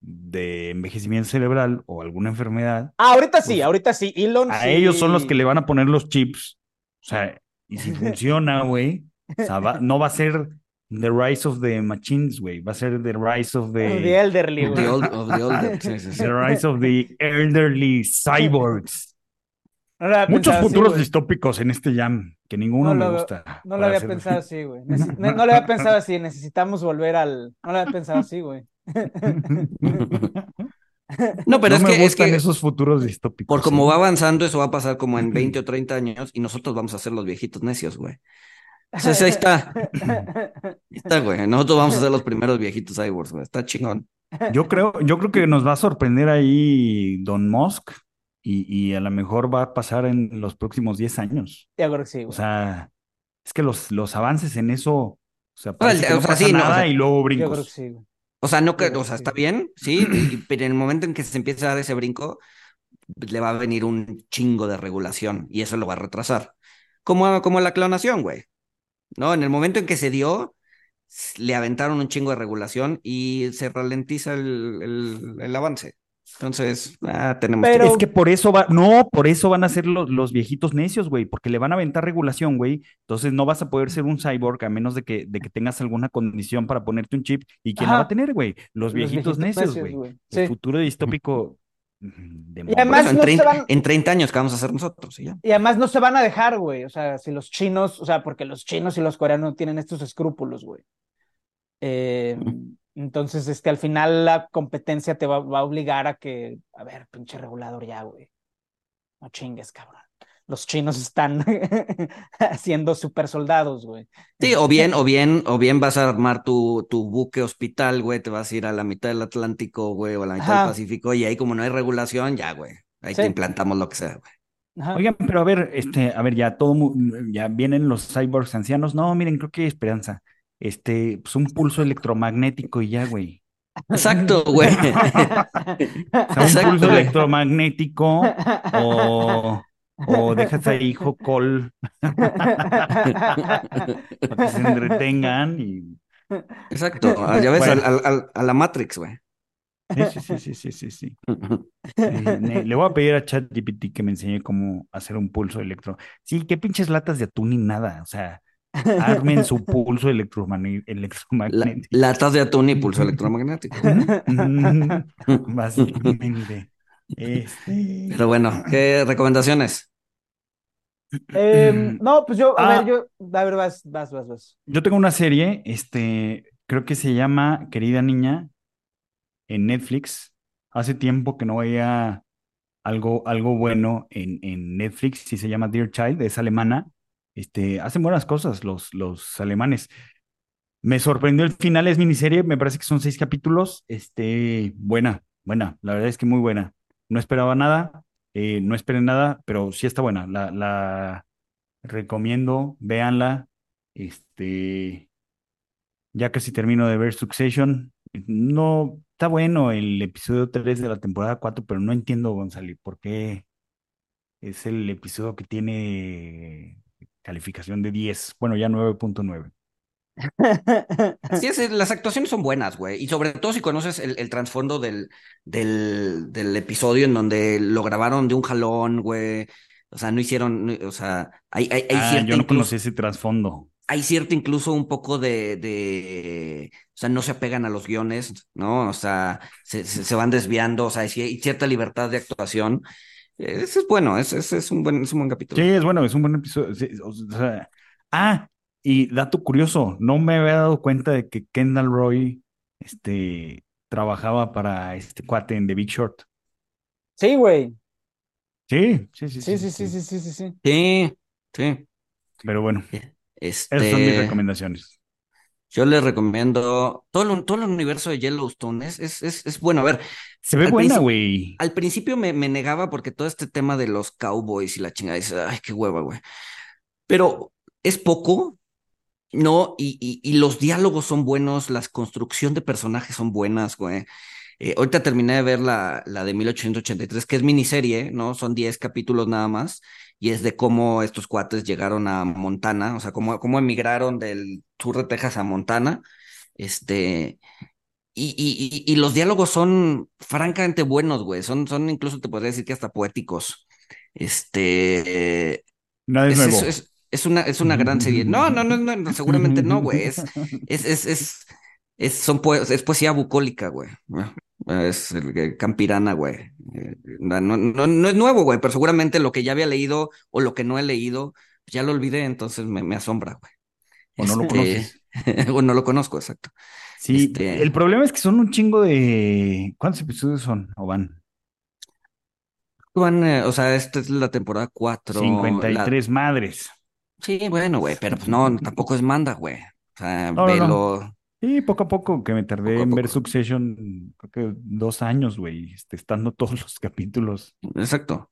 de envejecimiento cerebral o alguna enfermedad, Ah, ahorita sí, Pues, ahorita sí. Elon a sí. ellos son los que le van a poner los chips. O sea, y si funciona, güey, o sea, va- no va a ser The Rise of the Machines, güey, va a ser The Rise of The the, Elderly, Of güey. the old, of the old, sí, sí, sí. the Rise of the Elderly Cyborgs. No Muchos pensado futuros distópicos en este jam, que ninguno No me gusta. No lo había pensado así, güey. No, no lo había pensado así. Necesitamos volver al. No lo había pensado así, güey. No, pero no es me que, es gustan que esos futuros distópicos. por como ¿eh? va avanzando, eso va a pasar como en 20 o 30 años y nosotros vamos a ser los viejitos necios, güey. Entonces ahí está, ahí está, güey. Nosotros vamos a ser los primeros viejitos cyborgs, güey. Está chingón. Yo creo, yo creo que nos va a sorprender ahí Don Musk y, y a lo mejor va a pasar en los próximos 10 años. Ya creo que sí, O güey. sea, es que los, los avances en eso, o sea, el- parece que o no sea, pasa sí, no, o nada sea, y luego Yo creo que brincos. sí, güey. O sea, no que, o sea, está bien, sí, pero en el momento en que se empiece a dar ese brinco, le va a venir un chingo de regulación y eso lo va a retrasar. Como, como la clonación, güey. ¿No? En el momento en que se dio, le aventaron un chingo de regulación y se ralentiza el, el, el avance. Entonces, ah, tenemos Pero- Es que por eso va, no, por eso van a ser los, los viejitos necios, güey, porque le van a aventar regulación, güey. Entonces no vas a poder ser un cyborg a menos de que, de que tengas alguna condición para ponerte un chip. ¿Y quién la va Ajá. a tener, güey? Los viejitos necios, güey. El futuro distópico. mm, de Y además eso, en, no se 30, van- en 30 años, ¿qué vamos a hacer nosotros? Y ya. Y además no se van a dejar, güey. O sea, si los chinos, o sea, porque los chinos y los coreanos tienen estos escrúpulos, güey. Eh, entonces, este, al final la competencia te va, va a obligar a que, a ver, pinche regulador ya, güey. No chingues, cabrón. Los chinos están haciendo super soldados, güey. Sí, o bien, o bien, o bien vas a armar tu, tu buque hospital, güey, te vas a ir a la mitad del Atlántico, güey, o a la mitad Ajá. del Pacífico, y ahí como no hay regulación, ya, güey. Ahí Sí. te implantamos lo que sea, güey. Ajá. Oigan, pero a ver, este, a ver, ya todo, mu- ya vienen los cyborgs ancianos. No, miren, creo que hay esperanza. Este, pues un pulso electromagnético y ya, güey. Exacto, güey. O sea, un Exacto, pulso güey. electromagnético o, o dejas ahí col para que se entretengan y Exacto. Ah, Ya ves, Bueno. al- al- al- a la Matrix, güey. sí, sí, sí, sí, sí, sí, sí. Eh, le voy a pedir a ChatGPT que me enseñe cómo hacer un pulso electro. Sí, qué pinches latas de atún ni nada. O sea, armen su pulso La- electromagnético. latas de atún y pulso electromagnético. Básicamente. Este. Pero bueno, ¿qué recomendaciones? Em, no, pues yo, a Ah. ver, yo, a ver, vas, vas, vas, vas. Yo tengo una serie, este, creo que se llama Querida Niña en Netflix. Hace tiempo que no veía algo, algo bueno en, en Netflix y se llama Dear Child, es alemana. Este, hacen buenas cosas los, los alemanes. Me sorprendió el final, es miniserie, me parece que son seis capítulos. Este, buena, buena, la verdad es que muy buena. No esperaba nada, eh, no esperé nada, pero sí está buena. La, la recomiendo, véanla. Este, ya casi termino de ver Succession. No, está bueno el episodio 3 de la temporada 4, pero no entiendo, Gonzalo, por qué es el episodio que tiene calificación de 10, bueno, ya 9.9. Sí, es- las actuaciones son buenas, güey. Y sobre todo si conoces el, el trasfondo del, del, del episodio en donde lo grabaron de un jalón, güey. O sea, no hicieron, no- o sea, hay, hay, hay Ah, cierta yo no incluso- conocí ese trasfondo. hay cierto incluso un poco de, de, o sea, no se apegan a los guiones, ¿no? O sea, se, se, se van desviando, o sea, hay cier- cierta libertad de actuación. Eso es bueno, es, es, es un buen, es un buen capítulo. Sí, es bueno, es un buen episodio. sí, o sea, ah, y dato curioso, no me había dado cuenta de que Kendall Roy este, trabajaba para este cuate en The Big Short. Sí, güey. Sí, sí, sí, Sí, sí, sí, sí, sí, sí, sí. Sí, sí. Pero bueno, Este, esas son mis recomendaciones. Yo les recomiendo todo el, todo el universo de Yellowstone. Es, es, es, es bueno. A ver, Se ve al buena, principio- güey. Al principio me, me negaba porque todo este tema de los cowboys y la chingada, dices, ay, qué hueva, güey. Pero es poco, ¿no? Y, y, y los diálogos son buenos, la construcción de personajes son buenas, güey. Eh, ahorita terminé de ver la, la de 1883, que es miniserie, ¿no? Son 10 capítulos nada más, y es de cómo estos cuates llegaron a Montana, o sea, cómo, cómo emigraron del sur de Texas a Montana. Este, y, y, y, los diálogos son francamente buenos, güey. Son, son incluso, te podría decir que hasta poéticos. Este. Nada es, nuevo. Es, es, una, es una gran serie. No, no, no, no seguramente no, güey. Es, es, es, es, son es poesía bucólica, güey. Es el, campirana, güey. Eh, no, no, no, es nuevo, güey, pero seguramente lo que ya había leído o lo que no he leído, ya lo olvidé, entonces me, me asombra, güey. O no lo este, conoces. o no lo conozco, exacto. Sí, este... el problema es que son un chingo de. ¿Cuántos episodios son o van? Van, eh, o sea, esta es la temporada 4. 53 la... madres. Sí, bueno, güey, pero pues no, tampoco es manda, güey. O sea, no, velo. No, Sí, poco a poco, que me tardé en ver Succession, creo que dos años, güey, este, estando todos los capítulos. Exacto.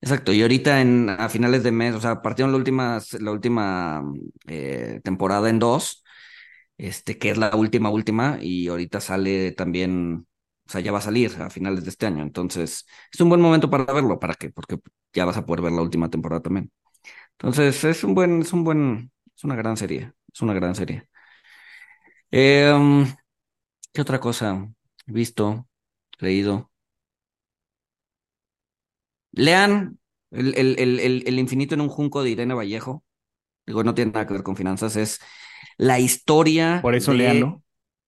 Exacto, y ahorita en, a finales de mes, o sea, partieron la última, la última eh, temporada en dos, este, que es la última, última, y ahorita sale también, o sea, ya va a salir a finales de este año. Entonces, es un buen momento para verlo. ¿Para qué? Porque ya vas a poder ver la última temporada también. Entonces, es un buen, es un buen, es una gran serie. Es una gran serie. Eh, ¿Qué otra cosa? Visto, leído. Lean el, el, el, el, infinito en un junco de Irene Vallejo. Digo, no tiene nada que ver con finanzas, es la historia. Por eso de,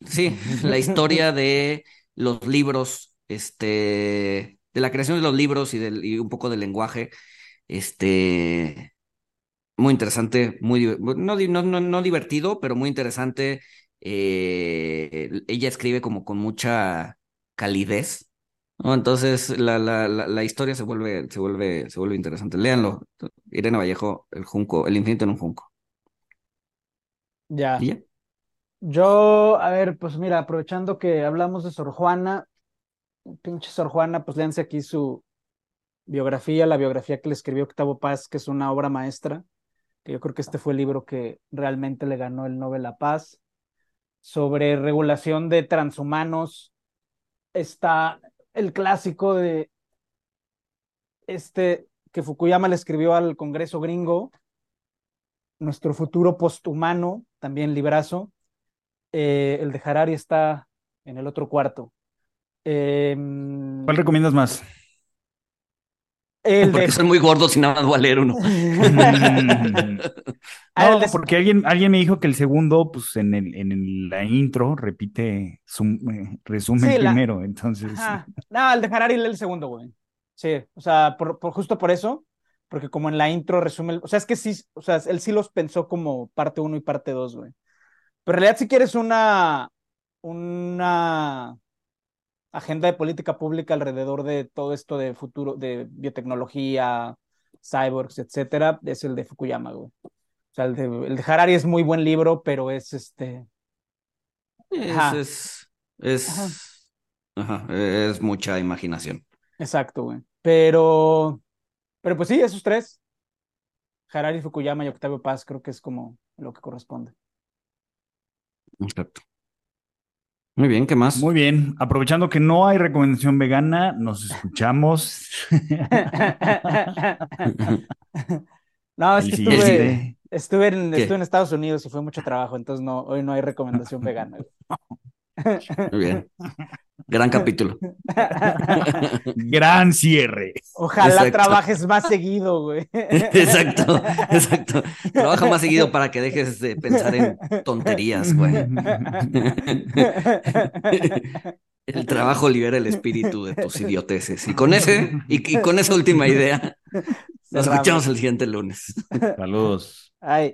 Sí, la historia de los libros, este, de la creación de los libros y, del, y un poco del lenguaje, este, muy interesante, muy, no, no, no, divertido, pero muy interesante. Eh, ella escribe como con mucha calidez, ¿no? Entonces la, la, la, historia se vuelve, se vuelve, se vuelve interesante. Léanlo, Irene Vallejo, El Junco, El Infinito en un Junco. Ya. Yo, a ver, pues mira, aprovechando que hablamos de Sor Juana, pinche Sor Juana, pues léanse aquí su biografía, la biografía que le escribió Octavo Paz, que es una obra maestra, que yo creo que este fue el libro que realmente le ganó el Nobel La Paz. Sobre regulación de transhumanos, está el clásico de este que Fukuyama le escribió al Congreso gringo, nuestro futuro posthumano, también librazo. Eh, el de Harari está en el otro cuarto. ¿Cuál recomiendas más? El porque de... son muy gordos y nada más voy a leer uno. no, porque alguien, alguien me dijo que el segundo, pues en, el, en la intro, repite, su, eh, resume el primero, entonces. No, el de Harari lee el segundo, güey. Sí, o sea, por, por, justo por eso, porque como en la intro resume, o sea, es que sí, o sea, él sí los pensó como parte uno y parte dos, güey. Pero en realidad si quieres una, una agenda de política pública alrededor de todo esto de futuro, de biotecnología, cyborgs, etcétera, es el de Fukuyama, güey. O sea, el de, el de Harari es muy buen libro, pero es este... Es, es, ajá. es mucha imaginación. Exacto, güey. Pero pero pues sí, esos tres. Harari, Fukuyama y Octavio Paz creo que es como lo que corresponde. Exacto. Muy bien, ¿qué más? Muy bien. Aprovechando que no hay recomendación vegana, nos escuchamos. no, es que estuve, estuve, en, estuve, en, Estados Unidos y fue mucho trabajo, entonces no, hoy no hay recomendación vegana. Muy bien. Gran capítulo. Gran cierre. Ojalá trabajes más seguido, güey. Exacto, exacto. Trabaja más seguido para que dejes de pensar en tonterías, güey. El trabajo libera el espíritu de tus idioteces. Y con ese, y, con esa última idea, nos escuchamos el siguiente lunes. Saludos. Ay.